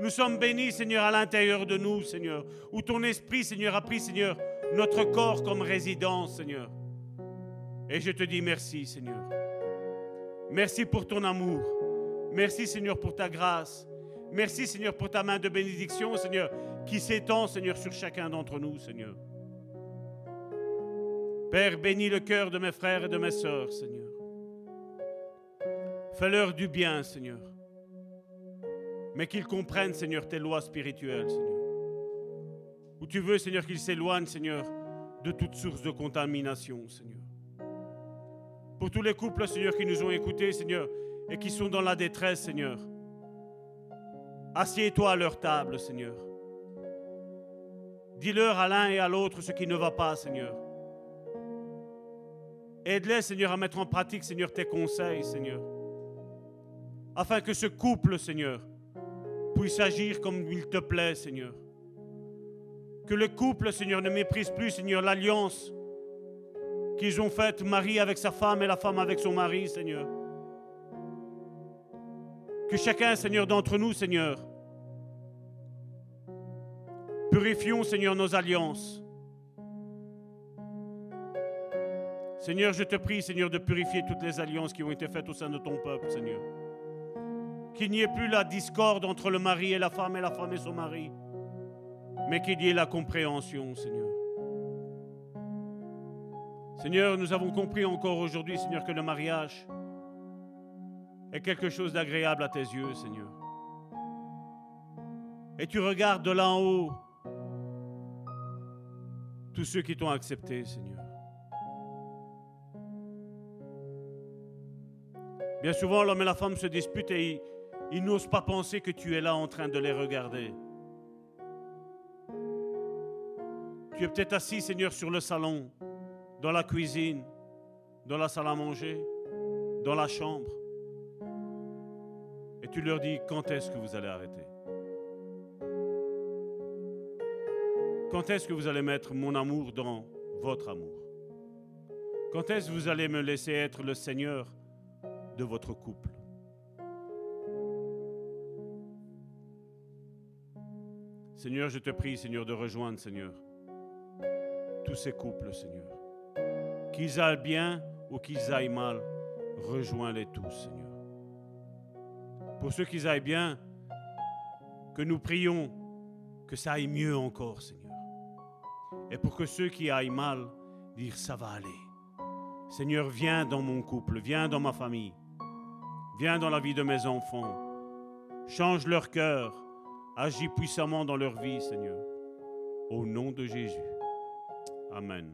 Nous sommes bénis, Seigneur, à l'intérieur de nous, Seigneur, où ton esprit, Seigneur, a pris, Seigneur, notre corps comme résidence, Seigneur. Et je te dis merci, Seigneur. Merci pour ton amour. Merci, Seigneur, pour ta grâce. Merci, Seigneur, pour ta main de bénédiction, Seigneur, qui s'étend, Seigneur, sur chacun d'entre nous, Seigneur. Père, bénis le cœur de mes frères et de mes sœurs, Seigneur. Fais-leur du bien, Seigneur mais qu'ils comprennent, Seigneur, tes lois spirituelles, Seigneur. Où tu veux, Seigneur, qu'ils s'éloignent, Seigneur, de toute source de contamination, Seigneur. Pour tous les couples, Seigneur, qui nous ont écoutés, Seigneur, et qui sont dans la détresse, Seigneur. Assieds-toi à leur table, Seigneur. Dis-leur à l'un et à l'autre ce qui ne va pas, Seigneur. Aide-les, Seigneur, à mettre en pratique, Seigneur, tes conseils, Seigneur. Afin que ce couple, Seigneur, puisse agir comme il te plaît, Seigneur. Que le couple, Seigneur, ne méprise plus, Seigneur, l'alliance qu'ils ont faite, Marie avec sa femme et la femme avec son mari, Seigneur. Que chacun, Seigneur, d'entre nous, Seigneur, purifions, Seigneur, nos alliances. Seigneur, je te prie, Seigneur, de purifier toutes les alliances qui ont été faites au sein de ton peuple, Seigneur qu'il n'y ait plus la discorde entre le mari et la femme et la femme et son mari, mais qu'il y ait la compréhension, Seigneur. Seigneur, nous avons compris encore aujourd'hui, Seigneur, que le mariage est quelque chose d'agréable à tes yeux, Seigneur. Et tu regardes de là en haut tous ceux qui t'ont accepté, Seigneur. Bien souvent, l'homme et la femme se disputent et ils n'osent pas penser que tu es là en train de les regarder. Tu es peut-être assis, Seigneur, sur le salon, dans la cuisine, dans la salle à manger, dans la chambre. Et tu leur dis, quand est-ce que vous allez arrêter? Quand est-ce que vous allez mettre mon amour dans votre amour? Quand est-ce que vous allez me laisser être le Seigneur de votre couple? Seigneur, je te prie, Seigneur, de rejoindre, Seigneur, tous ces couples, Seigneur. Qu'ils aillent bien ou qu'ils aillent mal, rejoins-les tous, Seigneur. Pour ceux qui aillent bien, que nous prions que ça aille mieux encore, Seigneur. Et pour que ceux qui aillent mal, dire ça va aller. Seigneur, viens dans mon couple, viens dans ma famille, viens dans la vie de mes enfants. Change leur cœur, Agis puissamment dans leur vie, Seigneur. Au nom de Jésus. Amen.